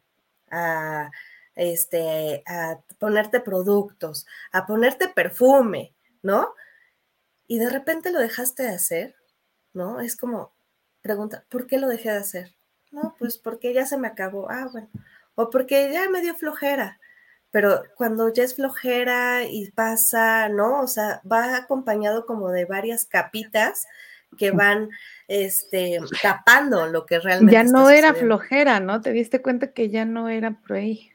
a, este, a ponerte productos, a ponerte perfume, ¿no? Y de repente lo dejaste de hacer, ¿no? Es como, pregunta, ¿por qué lo dejé de hacer? No, pues porque ya se me acabó. Ah, bueno. O porque ya me dio flojera. Pero cuando ya es flojera y pasa, ¿no? O sea, va acompañado como de varias capitas que van este, tapando lo que realmente. Ya no era flojera, ¿no? Te diste cuenta que ya no era por ahí.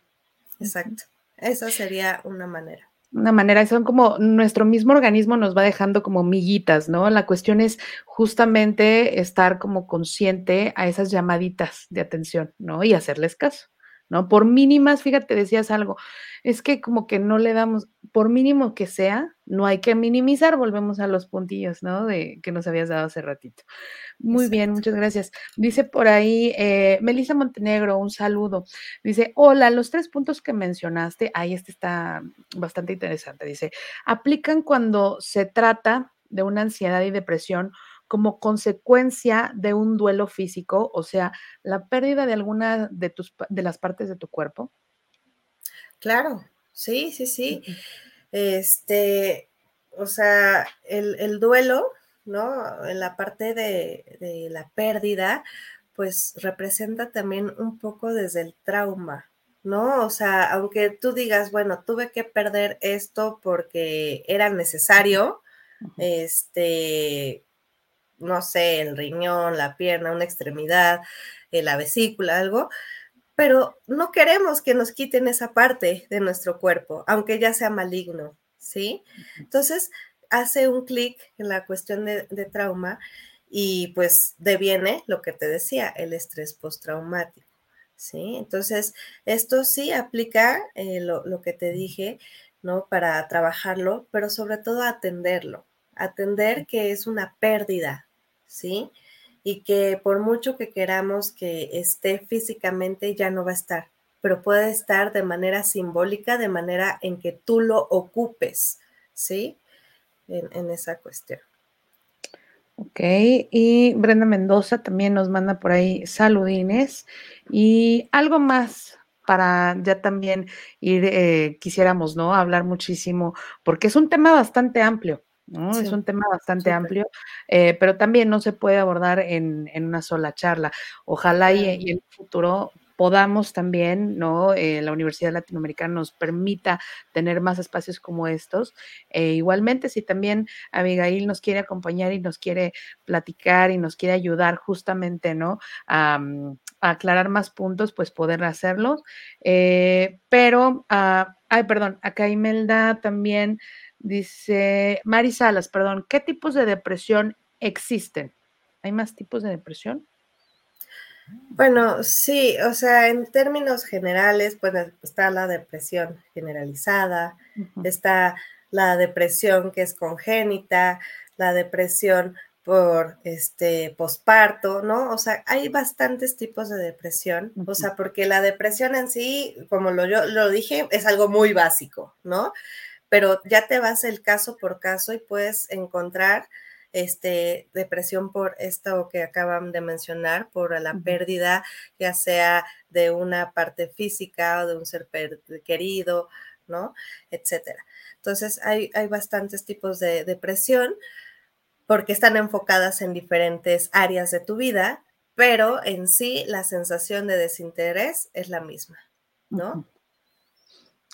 Exacto. Esa sería una manera. Una manera, son como nuestro mismo organismo nos va dejando como miguitas, ¿no? La cuestión es justamente estar como consciente a esas llamaditas de atención, ¿no? Y hacerles caso. ¿No? Por mínimas, fíjate, decías algo, es que como que no le damos, por mínimo que sea, no hay que minimizar, volvemos a los puntillos, ¿no? De que nos habías dado hace ratito. Muy bien, muchas gracias. Dice por ahí, eh, Melissa Montenegro, un saludo. Dice, hola, los tres puntos que mencionaste, ahí este está bastante interesante. Dice, aplican cuando se trata de una ansiedad y depresión como consecuencia de un duelo físico, o sea, la pérdida de alguna de, tus, de las partes de tu cuerpo? Claro, sí, sí, sí. Este, o sea, el, duelo, ¿no? En la parte de, de la pérdida, pues representa también un poco desde el trauma, ¿no? O sea, aunque tú digas, bueno, tuve que perder esto porque era necesario, este, no sé, el riñón, la pierna, una extremidad, eh, la vesícula, algo, pero no queremos que nos quiten esa parte de nuestro cuerpo, aunque ya sea maligno, ¿sí? Entonces, hace un clic en la cuestión de, trauma y pues deviene lo que te decía, el estrés postraumático. ¿Sí? Entonces, esto sí aplica eh, lo, lo, que te dije, ¿no? Para trabajarlo, pero sobre todo atenderlo, atender que es una pérdida, ¿sí? y que por mucho que queramos que esté físicamente, ya no va a estar, pero puede estar de manera simbólica, de manera en que tú lo ocupes, ¿sí? En, esa cuestión. Ok, y Brenda Mendoza también nos manda por ahí saludines y algo más para ya también ir, eh, quisiéramos, ¿no? Hablar muchísimo, porque es un tema bastante amplio. ¿No? es un tema bastante amplio, eh, pero también no se puede abordar en, una sola charla. Ojalá y, en el futuro podamos también, ¿no? Eh, la Universidad Latinoamericana nos permita tener más espacios como estos. Eh, igualmente, si también Abigail nos quiere acompañar y nos quiere platicar y nos quiere ayudar justamente, ¿no? Aclarar más puntos, pues poder hacerlo. pero, ah, ay, perdón, acá Imelda también Dice Mari Salas, perdón, ¿qué tipos de depresión existen? ¿Hay más tipos de depresión? Bueno, sí, o sea, en términos generales, pues está la depresión generalizada, está la depresión que es congénita, la depresión por este posparto, ¿no? O sea, hay bastantes tipos de depresión, o sea, porque la depresión en sí, como lo, yo lo dije, es algo muy básico, ¿no? pero ya te vas el caso por caso y puedes encontrar este, depresión por esto que acaban de mencionar, por la pérdida, ya sea de una parte física o de un ser querido, ¿no? Etcétera. Entonces, hay, hay bastantes tipos de depresión porque están enfocadas en diferentes áreas de tu vida, pero en sí la sensación de desinterés es la misma, ¿no?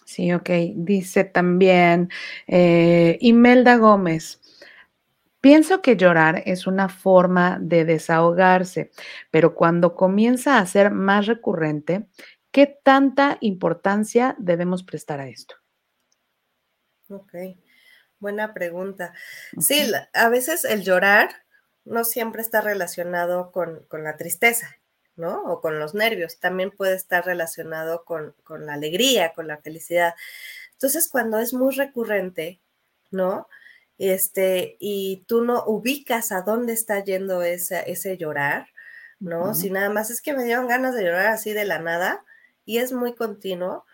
Sí, ok. Dice también eh, Imelda Gómez. Pienso que llorar es una forma de desahogarse, pero cuando comienza a ser más recurrente, ¿qué tanta importancia debemos prestar a esto? Ok, buena pregunta. Sí, a veces el llorar no siempre está relacionado con, con la tristeza. ¿no? O con los nervios, también puede estar relacionado con, la alegría, con la felicidad. Entonces, cuando es muy recurrente, ¿no? Este, y tú no ubicas a dónde está yendo ese, ese llorar, ¿no? Si nada más es que me dieron ganas de llorar así de la nada y es muy continuo,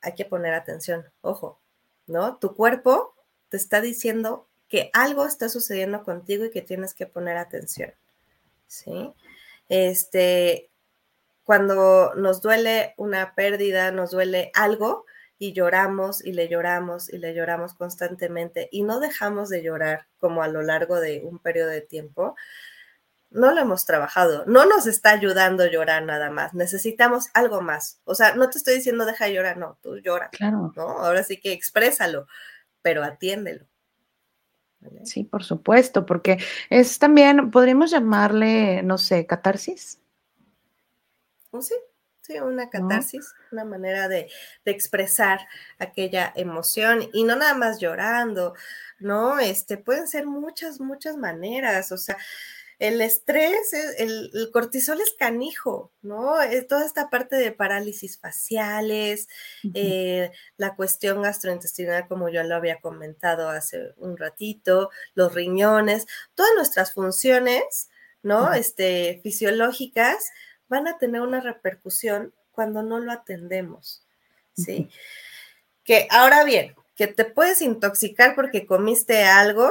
hay que poner atención, ojo, ¿no? Tu cuerpo te está diciendo que algo está sucediendo contigo y que tienes que poner atención, ¿sí? Este, cuando nos duele una pérdida, nos duele algo y lloramos y le lloramos y le lloramos constantemente y no dejamos de llorar como a lo largo de un periodo de tiempo, no lo hemos trabajado, no nos está ayudando a llorar nada más, necesitamos algo más. O sea, no te estoy diciendo deja de llorar, no, tú llora, claro. ¿no? Ahora sí que exprésalo, pero atiéndelo. Sí, por supuesto, porque es también, podríamos llamarle, no sé, catarsis. Oh, sí, sí, una catarsis, una manera de, de, expresar aquella emoción y no nada más llorando, ¿no? Este, pueden ser muchas, muchas maneras, o sea, el estrés, el, cortisol es canijo, ¿no? Es toda esta parte de parálisis faciales, eh, la cuestión gastrointestinal, como yo lo había comentado hace un ratito, los riñones, todas nuestras funciones, ¿no? Este, fisiológicas van a tener una repercusión cuando no lo atendemos, ¿sí? Que ahora bien, que te puedes intoxicar porque comiste algo,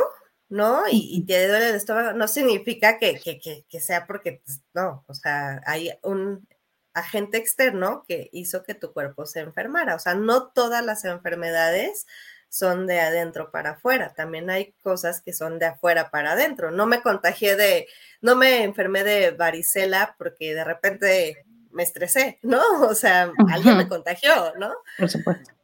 ¿no? Y, te duele el estómago, no significa que, sea porque, pues, no, o sea, hay un agente externo que hizo que tu cuerpo se enfermara. O sea, no todas las enfermedades son de adentro para afuera, también hay cosas que son de afuera para adentro. No me contagié de, no me enfermé de varicela porque de repente me estresé, ¿no? O sea, alguien me contagió, ¿no? Por supuesto.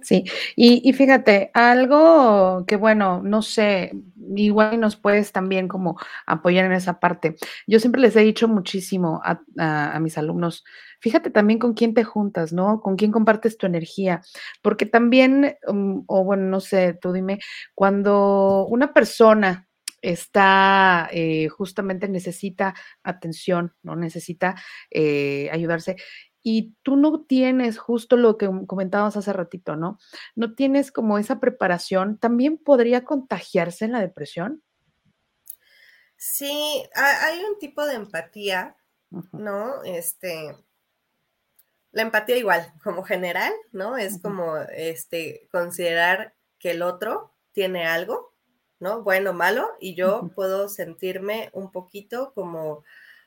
Sí, y, fíjate, algo que bueno, no sé, igual nos puedes también como apoyar en esa parte. Yo siempre les he dicho muchísimo a, mis alumnos, fíjate también con quién te juntas, ¿no? Con quién compartes tu energía, porque también, mm, o bueno, no sé, tú dime, cuando una persona está eh, justamente necesita atención, no necesita eh, ayudarse y tú no tienes justo lo que comentábamos hace ratito, ¿no? No tienes como esa preparación, ¿también podría contagiarse en la depresión? Sí, hay un tipo de empatía, ¿no? Este, la empatía igual, como general, ¿no? Es como este, considerar que el otro tiene algo, ¿no? Bueno, malo, y yo puedo sentirme un poquito como,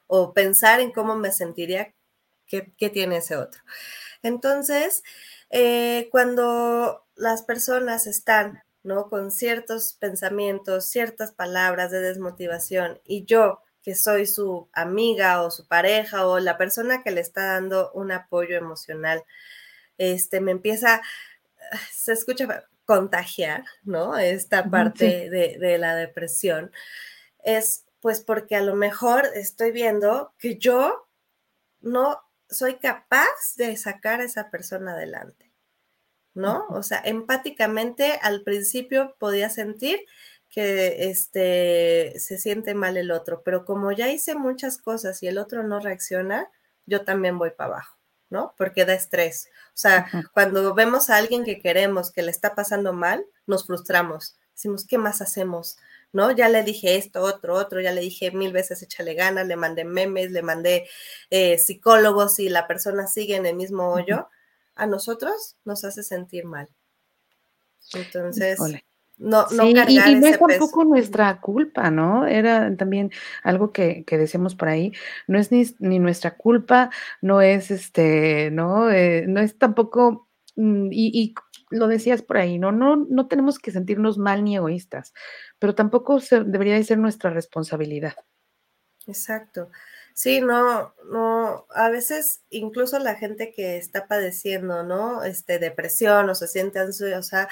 o pensar en cómo me sentiría que, tiene ese otro. Entonces, eh, cuando las personas están, ¿no? Con ciertos pensamientos, ciertas palabras de desmotivación, y yo que soy su amiga o su pareja o la persona que le está dando un apoyo emocional, este, me empieza, se escucha contagiar, ¿no? Esta parte de, de la depresión, es pues porque a lo mejor estoy viendo que yo no soy capaz de sacar a esa persona adelante, ¿no? O sea, empáticamente al principio podía sentir que este, se siente mal el otro, pero como ya hice muchas cosas y el otro no reacciona, yo también voy para abajo, ¿no? Porque da estrés. O sea, cuando vemos a alguien que queremos que le está pasando mal, nos frustramos. Decimos, ¿qué más hacemos? ¿No? Ya le dije esto, otro, otro, ya le dije mil veces échale ganas, le mandé memes, le mandé eh, psicólogos y la persona sigue en el mismo hoyo, a nosotros nos hace sentir mal. Entonces, no, no y, no es tampoco nuestra culpa, ¿no? Era también algo que, que decíamos por ahí, no es ni, ni, nuestra culpa, no es este, ¿no? Eh, no es tampoco, mm, y, y, lo decías por ahí, ¿no? ¿no? No tenemos que sentirnos mal ni egoístas, pero tampoco debería de ser nuestra responsabilidad. Exacto. Sí, no, no, a veces incluso la gente que está padeciendo, ¿no? Este, depresión o se siente ansiosa,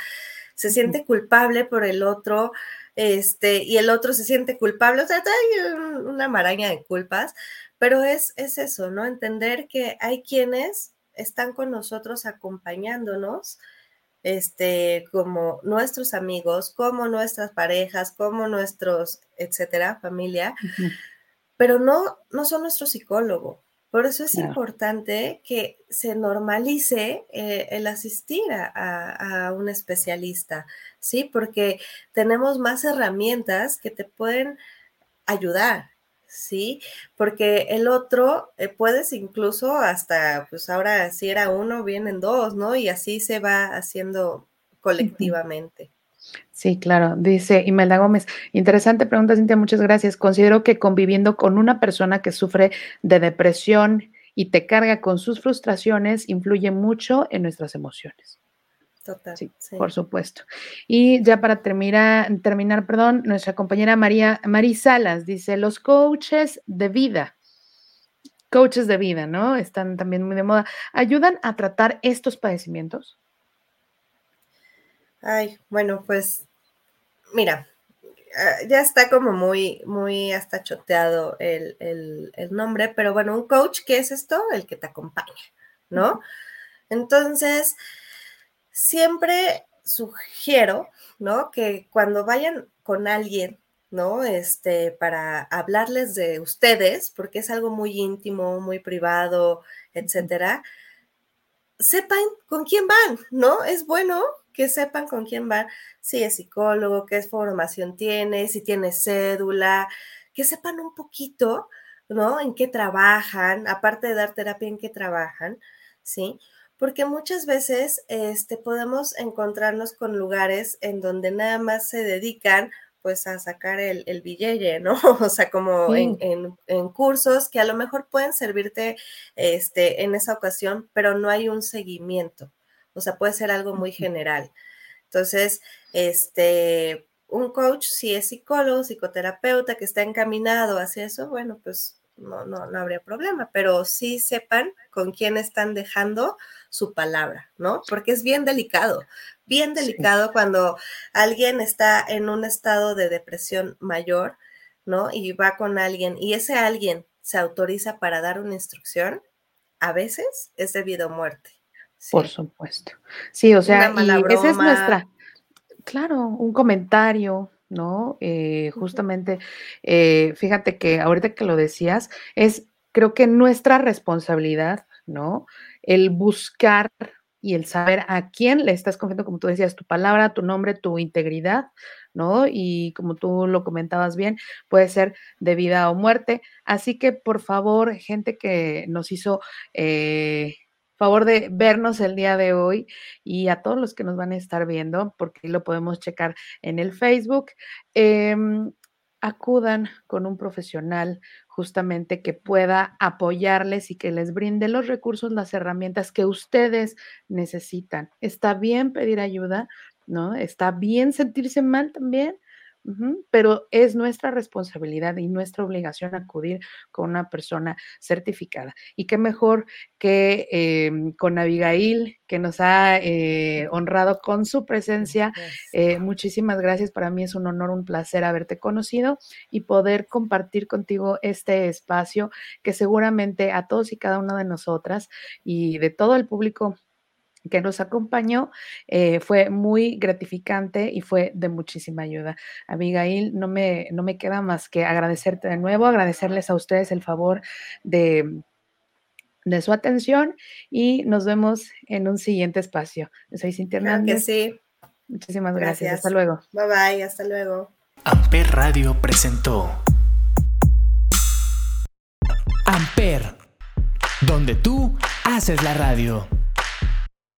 se siente culpable por el otro, este, y el otro se siente culpable, o sea, hay una maraña de culpas, pero es, es eso, ¿no? Entender que hay quienes están con nosotros acompañándonos, este, como nuestros amigos, como nuestras parejas, como nuestros, etcétera, familia, pero no, no son nuestro psicólogo. Por eso es importante que se normalice eh, el asistir a, un especialista, ¿sí? Porque tenemos más herramientas que te pueden ayudar, ¿sí? Porque el otro, eh, puedes incluso hasta, pues ahora si era uno, vienen dos, ¿no? Y así se va haciendo colectivamente. Sí, claro, dice Imelda Gómez. Interesante pregunta, Cintia, muchas gracias. Considero que conviviendo con una persona que sufre de depresión y te carga con sus frustraciones influye mucho en nuestras emociones. Total. Sí, por supuesto. Y ya para terminar, terminar, perdón, nuestra compañera María Marí Salas dice, los coaches de vida, coaches de vida, ¿no? Están también muy de moda. ¿Ayudan a tratar estos padecimientos? Ay, bueno, pues mira, ah, ya está como muy, muy hasta choteado el, nombre, pero bueno, un coach, ¿qué es esto? El que te acompaña, ¿no? Entonces, siempre sugiero, ¿no? Que cuando vayan con alguien, ¿no? Este, para hablarles de ustedes, porque es algo muy íntimo, muy privado, etcétera, sepan con quién van, ¿no? Es bueno que sepan con quién van, si es psicólogo, qué formación tiene, si tiene cédula, que sepan un poquito, ¿no? En qué trabajan, aparte de dar terapia, en qué trabajan, ¿sí? Porque muchas veces este, podemos encontrarnos con lugares en donde nada más se dedican pues a sacar el, el billete, ¿no? O sea, como en, en, cursos que a lo mejor pueden servirte este, en esa ocasión, pero no hay un seguimiento, o sea, puede ser algo muy general. Entonces, este, un coach, si es psicólogo, psicoterapeuta, que está encaminado hacia eso, bueno, pues no, no, no habría problema, pero sí sepan con quién están dejando su palabra, ¿no? Porque es bien delicado, bien delicado cuando alguien está en un estado de depresión mayor, ¿no? Y va con alguien y ese alguien se autoriza para dar una instrucción, a veces es debido a muerte. Por supuesto. Sí, o sea, y esa es nuestra, claro, un comentario, ¿no? Eh, justamente, eh, fíjate que ahorita que lo decías, es creo que nuestra responsabilidad, ¿no? El buscar y el saber a quién le estás confiando, como tú decías, tu palabra, tu nombre, tu integridad, ¿no? Y como tú lo comentabas bien, puede ser de vida o muerte. Así que, por favor, gente que nos hizo... Eh, favor de vernos el día de hoy y a todos los que nos van a estar viendo, porque lo podemos checar en el Facebook. Em, acudan con un profesional justamente que pueda apoyarles y que les brinde los recursos, las herramientas que ustedes necesitan. Está bien pedir ayuda, ¿no? Está bien sentirse mal también, pero es nuestra responsabilidad y nuestra obligación acudir con una persona certificada. Y qué mejor que em, con Abigail, que nos ha eh, honrado con su presencia. Eh, muchísimas gracias. Para mí es un honor, un placer haberte conocido y poder compartir contigo este espacio que seguramente a todos y cada una de nosotras y de todo el público que nos acompañó eh, fue muy gratificante y fue de muchísima ayuda. Abigail, no me, no me queda más que agradecerte de nuevo, agradecerles a ustedes el favor de, de su atención y nos vemos en un siguiente espacio. Soy Cintia Hernández. sí. Muchísimas gracias. Hasta luego. Bye bye, hasta luego. Amper Radio presentó Amper, donde tú haces la radio.